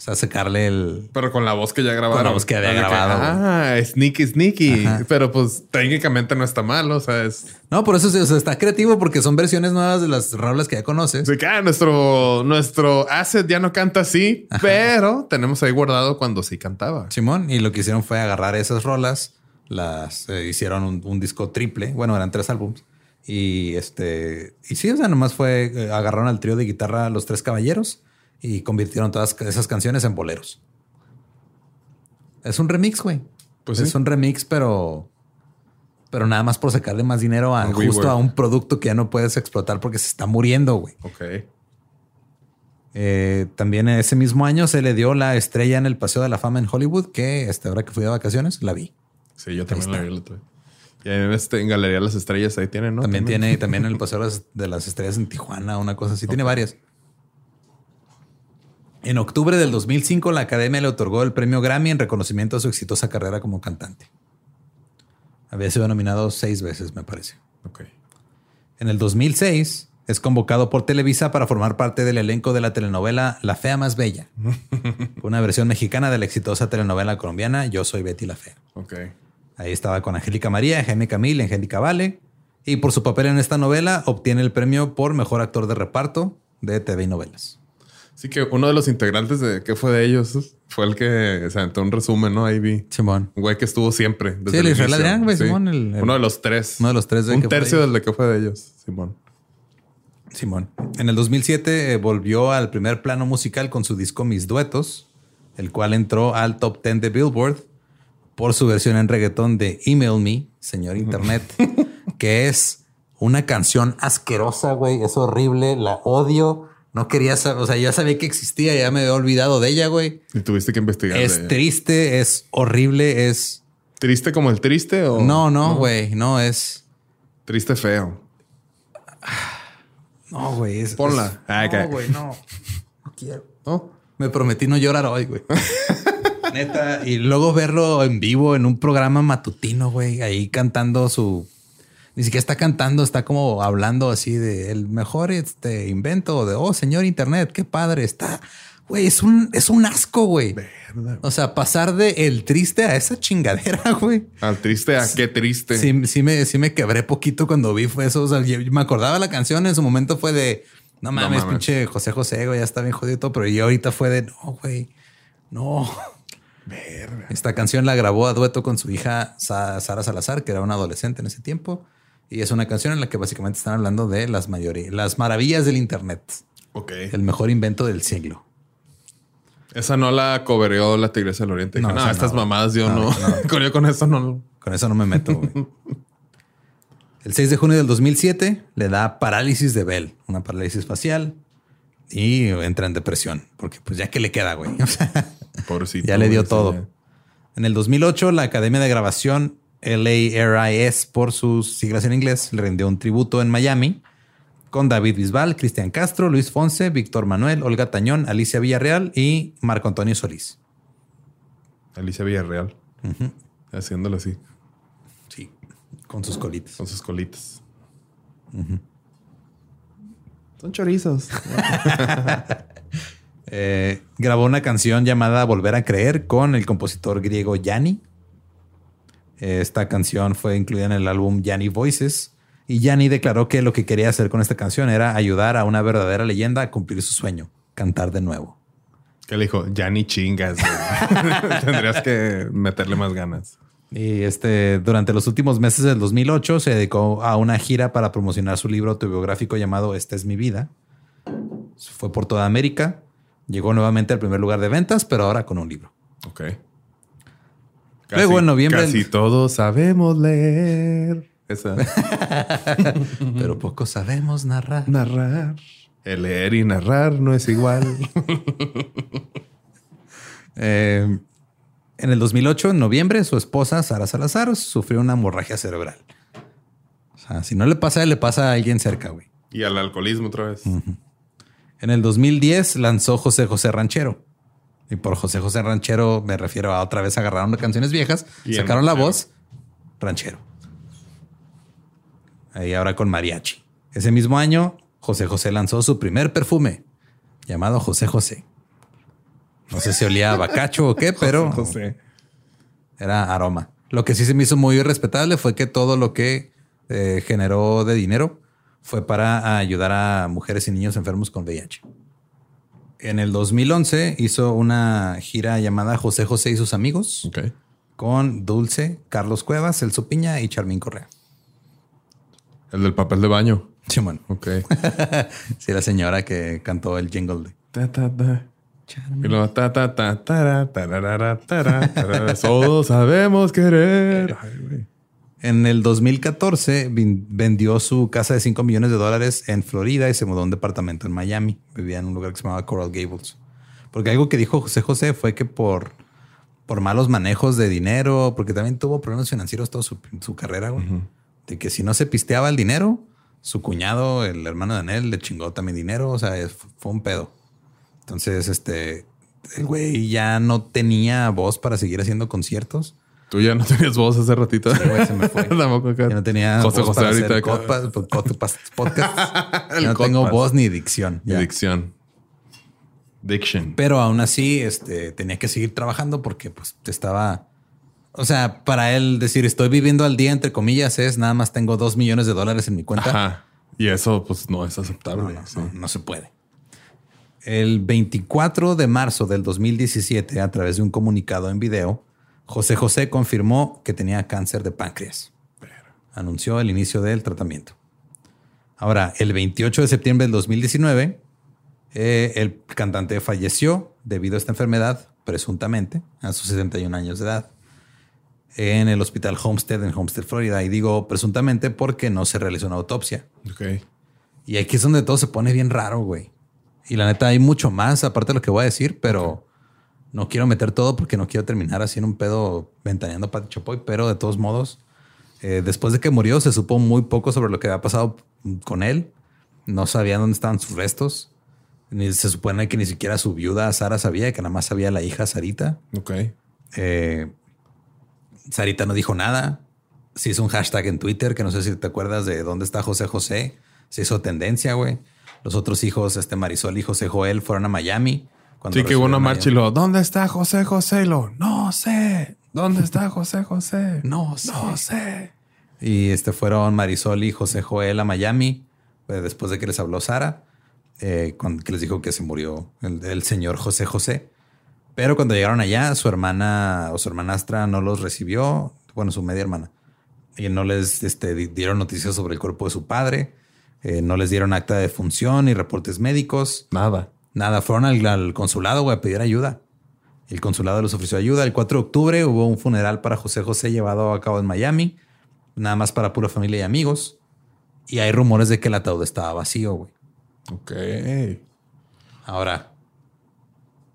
Sea, sacarle el... Pero con la voz que ya grabaron. Con la voz que había de grabado, ah, sneaky, sneaky. Ajá. Pero pues técnicamente no está mal. O sea, es... No, por eso sí, o sea, está creativo porque son versiones nuevas de las rolas que ya conoces. Así que ah, nuestro, nuestro asset ya no canta así, pero tenemos ahí guardado cuando sí cantaba. Simón, y lo que hicieron fue agarrar esas rolas, las eh, hicieron un, un disco triple, bueno, eran tres álbums. Y este, y sí, o sea, nomás fue, eh, agarraron al trío de guitarra Los Tres Caballeros y convirtieron todas esas canciones en boleros. Es un remix, güey. Pues es sí. un remix, pero, pero nada más por sacarle más dinero a, justo a un producto que ya no puedes explotar porque se está muriendo, güey. Ok. Eh, también ese mismo año se le dio la estrella en el Paseo de la Fama en Hollywood, que hasta ahora que fui de vacaciones la vi. Sí, yo también la vi otro día. Y en, este, en Galería Las Estrellas ahí tienen, ¿no? también tiene, (laughs) también en el Paseo de las- de las Estrellas en Tijuana, una cosa así. Tiene varias. En octubre del 2005, la Academia le otorgó el premio Grammy en reconocimiento a su exitosa carrera como cantante. Había sido nominado seis veces, me parece. Ok. En el 2006, es convocado por Televisa para formar parte del elenco de la telenovela La Fea Más Bella, (laughs) una versión mexicana de la exitosa telenovela colombiana Yo Soy Betty la Fea. Ok. Ahí estaba con Angélica María, Jaime Camil, Angélica Vale. Y por su papel en esta novela obtiene el premio por mejor actor de reparto de TV y novelas. Sí, que uno de los integrantes de ¿Qué fue de ellos? Fue el que se aventó un resumen, ¿no? Ahí vi. Simón. Un güey que estuvo siempre. Desde Sí, el Israel inicio. Adrián, güey, Simón, el- el- Uno de los tres. Uno de los tres de Un ¿Qué tercio del de que fue de ellos, Simón. Simón. En el 2007 eh, volvió al primer plano musical con su disco Mis Duetos, el cual entró al top 10 de Billboard por su versión en reggaetón de Email Me, señor Internet, (laughs) que es una canción asquerosa, güey. Es horrible, la odio. No quería saber, o sea, ya sabía que existía, ya me había olvidado de ella, güey. Y tuviste que investigar. Es triste, es horrible, es... ¿Triste como el triste o...? No, no, güey, no es... Triste feo. No, güey, es... Ponla. es- Ah. No, güey, no. No quiero. ¿No? Me prometí no llorar hoy, güey. (laughs) Neta. Y luego verlo en vivo en un programa matutino, güey, ahí cantando su. Ni siquiera está cantando, está como hablando así de el mejor este invento de oh, señor Internet, qué padre está. Güey, es un, es un asco, güey. O sea, pasar de el triste a esa chingadera, (laughs) güey. Al triste a qué triste. Sí, sí, me, sí me quebré poquito cuando vi fue eso. O sea, yo- me acordaba la canción en su momento fue de no mames, mames. pinche José José, güey, ya está bien jodido todo, pero yo ahorita fue de no, güey, no. Esta canción la grabó a dueto con su hija Sa- Sara Salazar, que era una adolescente en ese tiempo. Y es una canción en la que básicamente están hablando de las mayorías, las maravillas del Internet, Ok. el mejor invento del siglo. Esa no la cobereó la Tigresa del Oriente. No, No, no estas no. mamadas yo No, (laughs) con, yo con eso no. Con eso no me meto. güey. (laughs) El 6 de junio del 2007 le da parálisis de Bell, una parálisis facial, y entra en depresión, porque pues ya que le queda, güey. (laughs) Pobrecito. ya le dio todo. En el 2008, la Academia de Grabación LARIS, por sus siglas en inglés, le rindió un tributo en Miami con David Bisbal, Cristian Castro, Luis Fonse, Víctor Manuel, Olga Tañón, Alicia Villarreal y Marco Antonio Solís. Alicia Villarreal. Haciéndolo así, Sí, con sus colitas. con sus colitas. Son chorizos. (laughs) Eh, grabó una canción llamada Volver a Creer con el compositor griego Yanni. Esta canción fue incluida en el álbum Yanni Voices. Y Yanni declaró que lo que quería hacer con esta canción era ayudar a una verdadera leyenda a cumplir su sueño, cantar de nuevo. que le dijo, ya ni chingas. (laughs) Tendrías que meterle más ganas. Y este, durante los últimos meses del 2008 se dedicó a una gira para promocionar su libro autobiográfico llamado Esta es mi vida. Fue por toda América. Llegó nuevamente al primer lugar de ventas, pero ahora con un libro. Ok. Luego, en noviembre- Casi todos sabemos leer. Esa. (laughs) Pero poco sabemos narrar. narrar. El leer y narrar no es igual. (laughs) Eh, en el 2008, en noviembre, su esposa, Sara Salazar, sufrió una hemorragia cerebral. O sea, si no le pasa le pasa a alguien cerca, güey. y al alcoholismo otra vez. En el 2010 lanzó José José Ranchero. Y por José José Ranchero me refiero a otra vez agarraron canciones viejas, Y sacaron la voz, ranchero. Ahí ahora con mariachi. Ese mismo año, José José lanzó su primer perfume, llamado José José. No sé si olía a bacacho o qué, (laughs) pero José. era aroma. Lo que sí se me hizo muy respetable fue que todo lo que eh, generó de dinero fue para ayudar a mujeres y niños enfermos con VIH. En el 2011 hizo una gira llamada José José y sus amigos con Dulce, Carlos Cuevas, Elso Piña y Charmín Correa. El del papel de baño. Sí, bueno. Ok. (laughs) Sí, la señora que cantó el jingle de Ta, ta, ta. Y luego ta, ta, ta, tarara. Todos sabemos querer. Ay, güey. En el 2014 vin- vendió su casa de 5 millones de dólares en Florida y se mudó a un departamento en Miami. Vivía en un lugar que se llamaba Coral Gables. Porque algo que dijo José José fue que por, por malos manejos de dinero, porque también tuvo problemas financieros toda su, su carrera, güey. De que si no se pisteaba el dinero, su cuñado, el hermano de Anel, le chingó también dinero. O sea, fue un pedo. Entonces, este, el güey ya no tenía voz para seguir haciendo conciertos. Tú ya no tenías voz hace ratito. Sí, güey, se me fue. (laughs) Tampoco acá. Yo no tenía José voz José para ahorita hacer codpas- podcast. (laughs) No tengo voz ni dicción. Ya. Dicción. Diction. Pero aún así, este, tenía que seguir trabajando porque pues estaba... O sea, para él decir estoy viviendo al día, entre comillas, es nada más tengo dos millones de dólares en mi cuenta. Ajá. Y eso pues no es aceptable. No, no, sí. no, no se puede. El 24 de marzo del 2017, a través de un comunicado en video, José José confirmó que tenía cáncer de páncreas. Anunció el inicio del tratamiento. Ahora, el 28 de septiembre del 2019, eh, el cantante falleció debido a esta enfermedad, presuntamente, a sus 61 años de edad, en el hospital Homestead en Homestead, Florida. Y digo presuntamente porque no se realizó una autopsia. Ok. Y aquí es donde todo se pone bien raro, güey. Y la neta hay mucho más aparte de lo que voy a decir, pero no quiero meter todo porque no quiero terminar así en un pedo ventaneando a Pati Chapoy, pero de todos modos, eh, después de que murió se supo muy poco sobre lo que había pasado con él. No sabían dónde estaban sus restos. Ni se supone que ni siquiera su viuda Sara sabía, que nada más sabía la hija Sarita. Ok. Eh, Sarita no dijo nada. Se hizo un hashtag en Twitter que no sé si te acuerdas de dónde está José José. Se hizo tendencia, güey. Los otros hijos, este Marisol y José Joel, fueron a Miami. Cuando Sí, que hubo una marcha y lo, ¿dónde está José José? Y lo, no sé. ¿Dónde está José José? No sé. No sé. Y este fueron Marisol y José Joel a Miami eh, después de que les habló Sara, eh, cuando, que les dijo que se murió el, el señor José José. Pero cuando llegaron allá, su hermana o su hermanastra no los recibió, bueno, su media hermana, y no les este, di- dieron noticias sobre el cuerpo de su padre, eh, no les dieron acta de función ni reportes médicos. Nada. Nada, fueron al, al consulado güey, a pedir ayuda. El consulado les ofreció ayuda. El 4 de octubre hubo un funeral para José José llevado a cabo en Miami, nada más para pura familia y amigos. Y hay rumores de que el ataúd estaba vacío, güey. Ok. Ahora,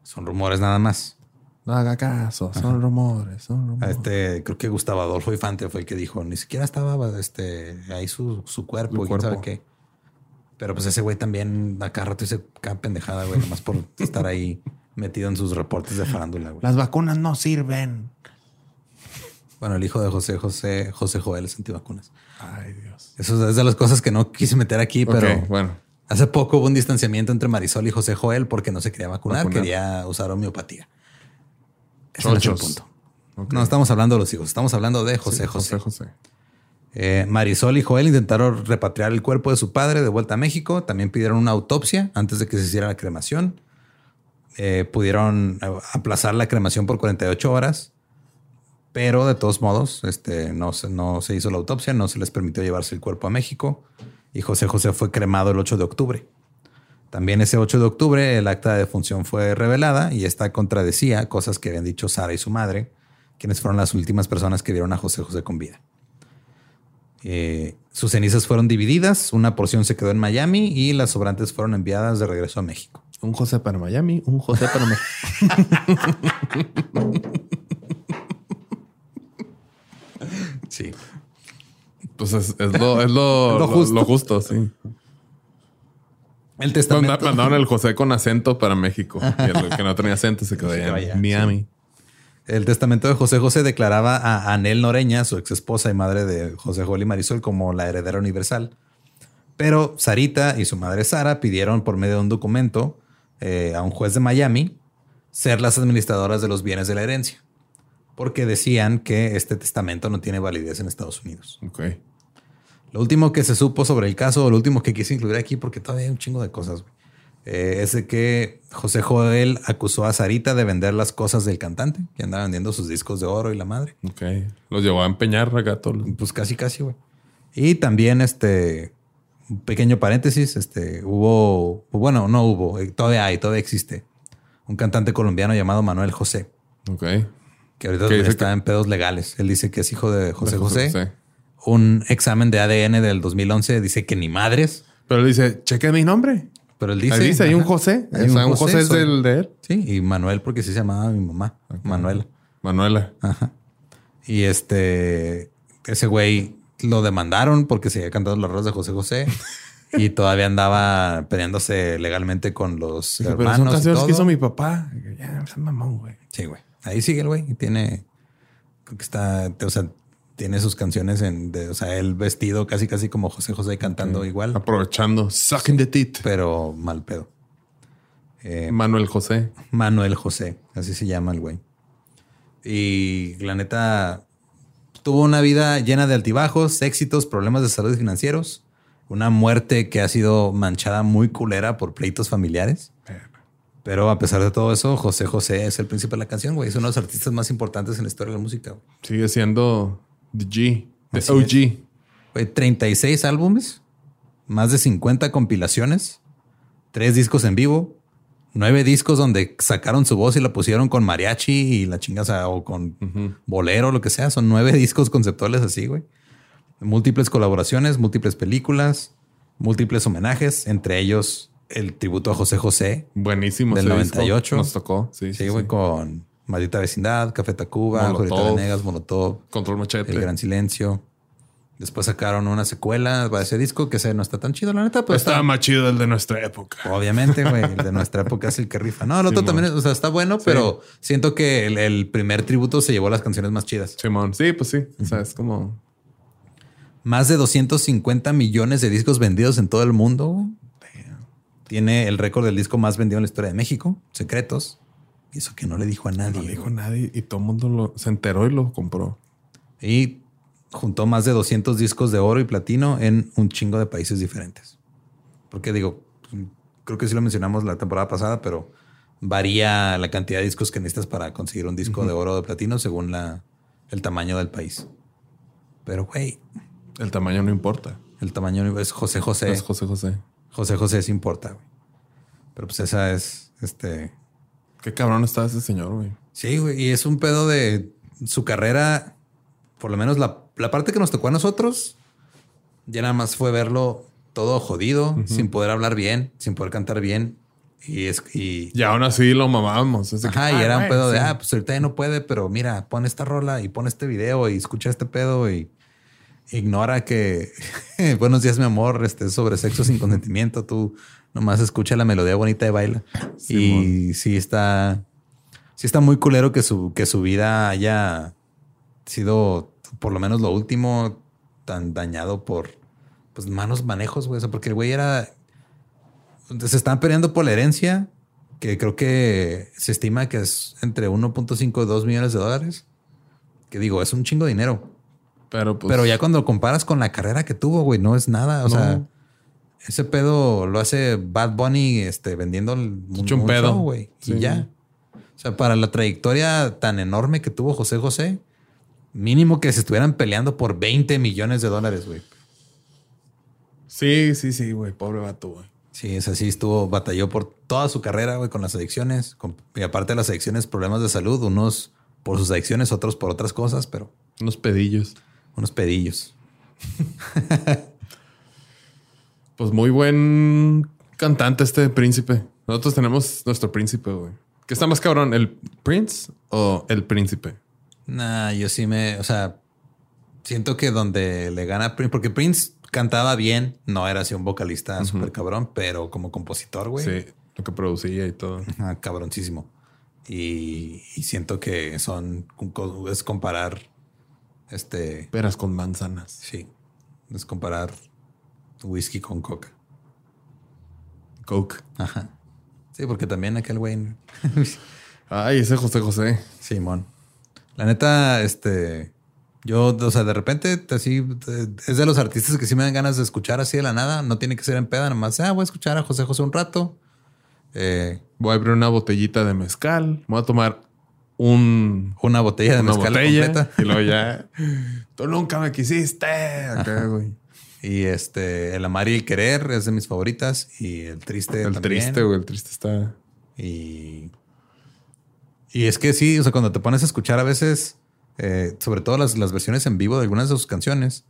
son rumores nada más. No haga caso. Son rumores. Son rumores. Este, creo que Gustavo Adolfo Infante fue el que dijo, ni siquiera estaba este, ahí su, su cuerpo, y quién sabe qué. Pero pues ese güey también a cada rato dice cada pendejada, güey, nomás por (laughs) estar ahí metido en sus reportes de farándula, güey. Las vacunas no sirven. Bueno, el hijo de José José, José Joel es antivacunas. Ay, Dios. Eso es de las cosas que no quise meter aquí, pero bueno. hace poco hubo un distanciamiento entre Marisol y José Joel porque no se quería vacunar, Vacunar. quería usar homeopatía. Ese no es el punto. No estamos hablando de los hijos, estamos hablando de José Sí, José. José. Eh, Marisol y Joel intentaron repatriar el cuerpo de su padre de vuelta a México. También pidieron una autopsia antes de que se hiciera la cremación. Eh, pudieron eh, aplazar la cremación por 48 horas, pero de todos modos este, no, se, no se hizo la autopsia, no se les permitió llevarse el cuerpo a México y José José fue cremado el 8 de octubre. También ese 8 de octubre el acta de defunción fue revelada y esta contradecía cosas que habían dicho Sara y su madre, quienes fueron las últimas personas que vieron a José José con vida. Eh, sus cenizas fueron divididas, una porción se quedó en Miami y las sobrantes fueron enviadas de regreso a México. Un José para Miami, un José para México. (laughs) Sí. Pues es, es lo, es lo, (laughs) Lo lo- justo. lo justo, sí. El testamento. Mandaron el José con acento para México. (laughs) Y el que no tenía acento se quedó allá en Miami. El testamento de José José declaraba a Anel Noreña, su ex esposa y madre de José Joel y Marisol, como la heredera universal. Pero Sarita y su madre Sara pidieron por medio de un documento eh, a un juez de Miami ser las administradoras de los bienes de la herencia, porque decían que este testamento no tiene validez en Estados Unidos. Lo último que se supo sobre el caso, o lo último que quise incluir aquí, porque todavía hay un chingo de cosas, güey, eh, es de que José Joel acusó a Sarita de vender las cosas del cantante, que andaba vendiendo sus discos de oro y la madre. Ok. Los llevó a empeñar los- Pues casi, casi, güey. Y también, este, un pequeño paréntesis, este, hubo, bueno, no hubo, eh, todavía hay, todavía existe, un cantante colombiano llamado Manuel José, Ok. que ahorita ¿Qué dice está que- en pedos legales. Él dice que es hijo de José De José. Un examen de ADN del 2011 dice que ni madres, Pero él dice, cheque mi nombre. Pero él dice... Ahí dice, hay un José. hay o sea, un José, es soy- del de él. Sí, y Manuel porque sí se llamaba mi mamá, Manuela. Manuela. Ajá. Y este, ese güey lo demandaron porque seguía cantando los roles de José José (laughs) y todavía andaba peleándose legalmente con los Dice, Pero son hermanos. y canciones que todo. hizo mi papá. Ya, es mamón, güey. Sí, güey. Ahí sigue el güey y tiene Creo que está, o sea, tiene sus canciones en, de, o sea, él vestido casi, casi como José José cantando igual. Aprovechando, sucking the teeth. Pero mal pedo. Eh, Manuel José. Manuel José, así se llama el güey. Y la neta tuvo una vida llena de altibajos, éxitos, problemas de salud financieros. Una muerte que ha sido manchada muy culera por pleitos familiares. Pero a pesar de todo eso, José José es el príncipe de la canción, güey. Es uno de los artistas más importantes en la historia de la música. Sigue siendo The G, The OG. Güey, 36 álbumes, más de 50 compilaciones, tres discos en vivo, nueve discos donde sacaron su voz y la pusieron con mariachi y la chingada o con bolero, lo que sea. Son nueve (laughs) discos conceptuales así, güey. Múltiples colaboraciones, múltiples películas, múltiples homenajes, entre ellos el tributo a José José. Buenísimo. Del 98. Nos tocó. Sí, sí, güey, con Maldita Vecindad, Café Tacuba, Julieta Venegas, Molotov. Control Machete. El Gran Silencio. Después sacaron una secuela para ese disco que se no está tan chido, la neta. Pero está, más chido el de nuestra época. Obviamente, güey. El de nuestra época es el que rifa. No, el otro también, o sea, está bueno, pero siento que el, primer tributo se llevó las canciones más chidas. Simón, sí, pues sí. O sea, es como. Más de 250 millones de discos vendidos en todo el mundo. Tiene el récord del disco más vendido en la historia de México, Secretos. Eso que no le dijo a nadie. No le dijo a nadie y todo el mundo lo, se enteró y lo compró. Y juntó más de 200 discos de oro y platino en un chingo de países diferentes. Porque digo, creo que sí lo mencionamos la temporada pasada, pero varía la cantidad de discos que necesitas para conseguir un disco de oro o de platino según la, el tamaño del país. Pero, güey. El tamaño no importa. El tamaño es José José. Es José José. José José sí importa, güey. Pero pues esa es, este... Qué cabrón está ese señor, güey. Sí, güey. Y es un pedo de su carrera, por lo menos la, parte que nos tocó a nosotros, ya nada más fue verlo todo jodido, sin poder hablar bien, sin poder cantar bien. Y es y, y aún así lo mamábamos. Ajá, y era un pedo de ah, pues ahorita ya no puede, pero mira, pon esta rola y pon este video y escucha este pedo y ignora que (laughs) buenos días, mi amor, este sobre sexo sin consentimiento. Tú nomás escucha la melodía bonita de baila. y sí está, sí está muy culero que su, que su vida haya sido, por lo menos lo último, tan dañado por pues malos manejos, güey. porque el güey era. Se están peleando por la herencia, que creo que se estima que es entre 1.5 y 2 millones de dólares. Que digo, es un chingo de dinero. Pero, pues, Pero ya cuando comparas con la carrera que tuvo, güey, no es nada. O sea, ese pedo lo hace Bad Bunny este, vendiendo mucho un pedo, güey. Y ya. O sea, para la trayectoria tan enorme que tuvo José José, mínimo que se estuvieran peleando por 20 millones de dólares, güey. Sí, sí, sí, güey. Pobre vato, güey. Sí, es así. Estuvo, batalló por toda su carrera, güey, con las adicciones. y aparte de las adicciones, problemas de salud. Unos por sus adicciones, otros por otras cosas, pero... Unos pedillos. Unos pedillos. (laughs) pues muy buen cantante este príncipe. Nosotros tenemos nuestro príncipe, güey. ¿Qué está más cabrón, el Prince o el príncipe? Nah, yo sí me, o sea, siento que donde le gana Prince, porque Prince cantaba bien, no era así un vocalista súper cabrón, pero como compositor, güey. Sí, lo que producía y todo. cabroncísimo. Y, y, siento que son, es comparar este. Peras con manzanas. Sí. Es comparar whisky con coca. Coke. Ajá. Sí, porque también aquel güey. (laughs) Ay, ese José José. Simón. La neta, este. Yo, o sea, de repente, así, es de los artistas que sí me dan ganas de escuchar así de la nada. No tiene que ser en peda, nomás, ah, voy a escuchar a José José un rato. Eh, voy a abrir una botellita de mezcal. Voy a tomar un, una botella de mezcal completa. Y luego ya, (laughs) tú nunca me quisiste. Y este, el amar y el querer es de mis favoritas. Y el triste El triste, güey. El triste está. Y. Y es que sí, o sea, cuando te pones a escuchar a veces, eh, sobre todo las, las, versiones en vivo de algunas de sus canciones,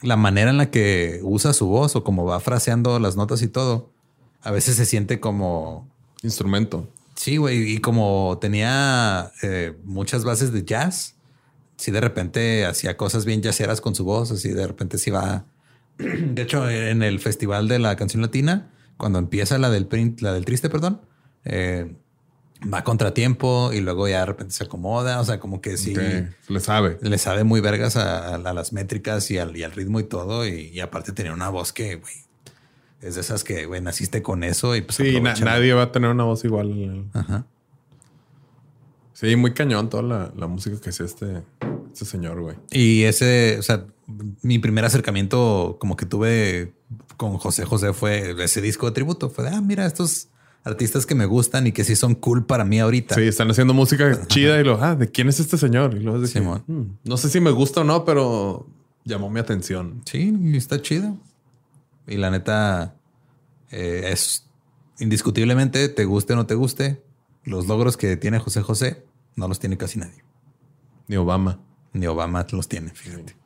la manera en la que usa su voz o como va fraseando las notas y todo, a veces se siente como. Instrumento. Sí, güey. Y como tenía eh, muchas bases de jazz, sí de repente hacía cosas bien jazzeras con su voz, así de repente se iba. (clears throat) De hecho, en el festival de la canción latina, cuando empieza la del print, la del triste, perdón, eh, va a contratiempo y luego ya de repente se acomoda. O sea, como que sí. Le sabe. Le sabe muy vergas a, a las métricas y al, y al ritmo y todo. Y, y aparte tenía una voz que, güey, es de esas que, güey, naciste con eso y pues Sí, na- aprovechala. nadie va a tener una voz igual. Ajá. Sí, muy cañón toda la, la música que hacía este, este señor, güey. Y ese, o sea, mi primer acercamiento como que tuve con José José fue ese disco de tributo. Fue de, ah, mira, estos artistas que me gustan y que sí son cool para mí ahorita. Sí, están haciendo música chida y lo, ah, ¿de quién es este señor? Y luego es de que, Simón. "Hmm, no sé si me gusta o no, pero llamó mi atención. Sí, está chido. Y la neta eh, es indiscutiblemente, te guste o no te guste, los logros que tiene José José no los tiene casi nadie. Ni Obama. Ni Obama los tiene, fíjate.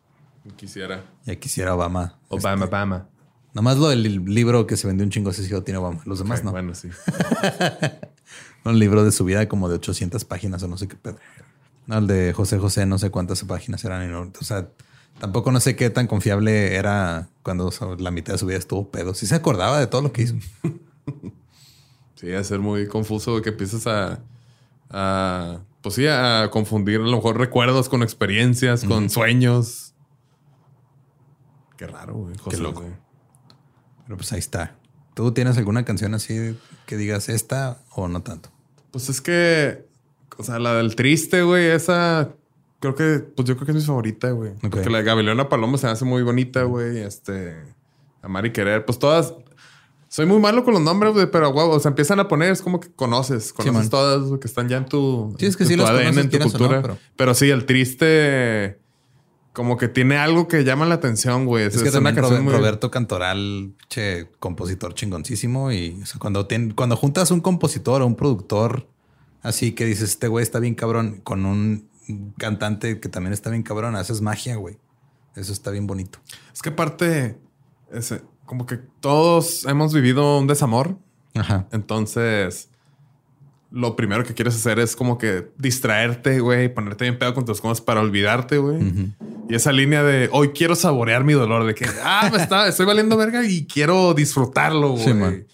Quisiera. Ya quisiera Obama. Obama, Obama. Nomás lo del libro que se vendió un chingo, ese tiene Obama. Los demás no. Bueno, sí. (laughs) Un libro de su vida como de 800 páginas o no sé qué pedo. No, el de José José, no sé cuántas páginas eran. O sea, tampoco no sé qué tan confiable era cuando o sea, la mitad de su vida estuvo pedo. Sí se acordaba de todo lo que hizo. (laughs) Sí, a ser muy confuso que empiezas a, a, pues sí, a confundir a lo mejor recuerdos con experiencias, con sueños. Qué raro, güey. José, loco. güey. Pero pues ahí está. ¿Tú tienes alguna canción así que digas esta o no tanto? Pues es que, o sea, la del triste, güey, esa creo que, pues yo creo que es mi favorita, güey. Ok. Porque la de Gabriela Paloma se me hace muy bonita, güey. Este, Amar y Querer, pues todas. Soy muy malo con los nombres, güey, pero guau, o sea, empiezan a poner, es como que conoces, conoces todas, que están ya en tu, Sí, es que en sí tu las ADN, conoces, en tu no, cultura. pero- pero... sí, el triste, como que tiene algo que llama la atención, güey. Es que también Robe- muy- Roberto Cantoral, che, compositor chingoncísimo. Y o sea, cuando, cuando juntas un compositor o un productor así que dices, este güey está bien cabrón, con un cantante que también está bien cabrón, haces magia, güey. Eso está bien bonito. Es que aparte, ese, como que todos hemos vivido un desamor. Ajá. Entonces, lo primero que quieres hacer es como que distraerte, güey, ponerte bien pedo con tus cosas para olvidarte, güey. Y esa línea de hoy quiero saborear mi dolor, de que, (laughs) ah, me está, estoy valiendo verga y quiero disfrutarlo, güey. Sí, man.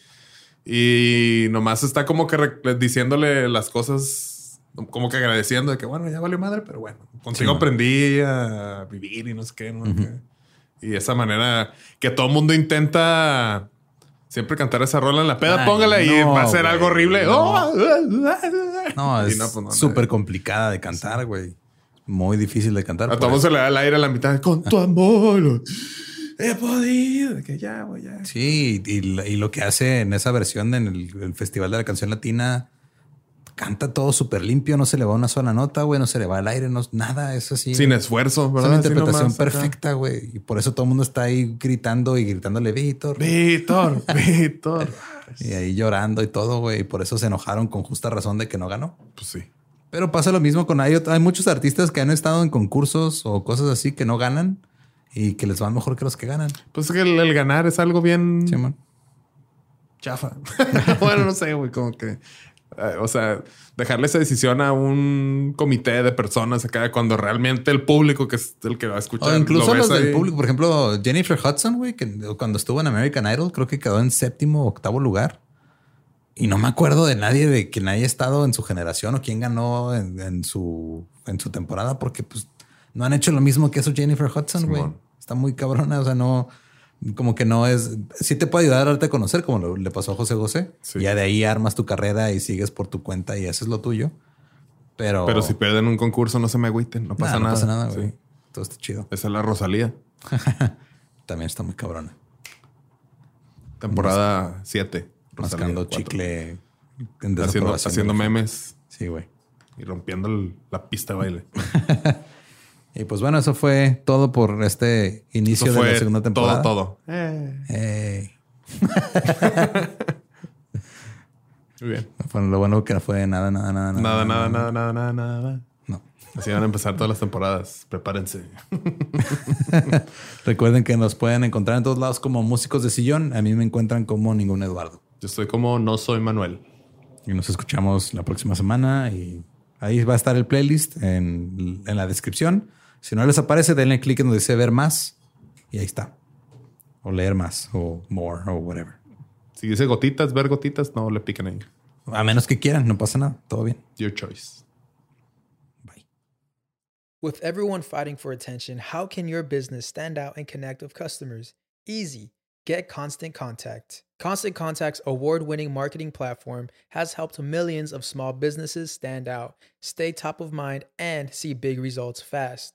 y nomás está como que diciéndole las cosas, como que agradeciendo de que, bueno, ya valió madre, pero bueno, contigo man. aprendí a vivir y no sé qué, ¿no? Que- Y esa manera que todo el mundo intenta siempre cantar esa rola en la peda, Ay, póngala y va a ser güey, algo horrible. no. Oh, No, (laughs) es no, pues, no, súper complicada de cantar, güey. Muy difícil de cantar. A por todo se le da el aire a la mitad. Con tu amor he podido. Que ya, güey, ya. Sí, y, y lo que hace en esa versión en el, el Festival de la Canción Latina, canta todo súper limpio, no se le va una sola nota, güey, no se le va al aire, no, nada, es así. Sin esfuerzo, es ¿verdad? una Así interpretación nomás perfecta, güey. Y por eso todo el mundo está ahí gritando y gritándole Víctor. Víctor, (laughs) Víctor. Y ahí llorando y todo, güey. Y por eso se enojaron con justa razón de que no ganó. Pues sí. Pero pasa lo mismo con hay, hay muchos artistas que han estado en concursos o cosas así que no ganan y que les van mejor que los que ganan. Pues es que el, el ganar es algo bien Sí, man. chafa. (laughs) bueno, no sé, güey, como que. Eh, o sea, dejarle esa decisión a un comité de personas acá cuando realmente el público que es el que va a escuchar. O incluso lo los del público, por ejemplo, Jennifer Hudson, güey, que cuando estuvo en American Idol, creo que quedó en séptimo o octavo lugar. Y no me acuerdo de nadie de quien haya estado en su generación o quién ganó en, en su, en su temporada, porque pues no han hecho lo mismo que eso Jennifer Hudson, güey. Está muy cabrona. O sea, no, como que no es. Sí te puede ayudar a darte a conocer, como lo- le pasó a José José. Sí. Ya de ahí armas tu carrera y sigues por tu cuenta y haces lo tuyo. Pero, Pero si pierden un concurso, no se me agüiten. No pasa Nah, nada. No pasa nada, Sí. güey. Todo está chido. Esa es la Rosalía. (laughs) También está muy cabrona. Temporada 7. Mascando chicle en Haciendo, haciendo memes Sí, güey. y rompiendo el- la pista de baile. (laughs) Y pues bueno, eso fue todo por este inicio Eso de la segunda temporada. todo, todo. Eh, (laughs) muy bien. Fue lo bueno que no fue nada, nada, nada, Nada, nada, nada, nada, nada, nada. No. Así van a empezar todas las temporadas. Prepárense. (laughs) Recuerden que nos pueden encontrar en todos lados como músicos de sillón. A mí me encuentran como ningún Eduardo. Yo estoy como no soy Manuel. Y nos escuchamos la próxima semana y ahí va a estar el playlist en, en la descripción. Si no les aparece, denle clic en donde dice ver más y ahí está. O leer más o more o whatever. Si dice gotitas, ver gotitas, no le piquen ahí. A menos que quieran, no pasa nada. Todo bien. Your choice. Bye. With everyone fighting for attention, how can your business stand out and connect with customers? Easy. Get Constant Contact. Constant Contact's award winning marketing platform has helped millions of small businesses stand out, stay top of mind, and see big results fast.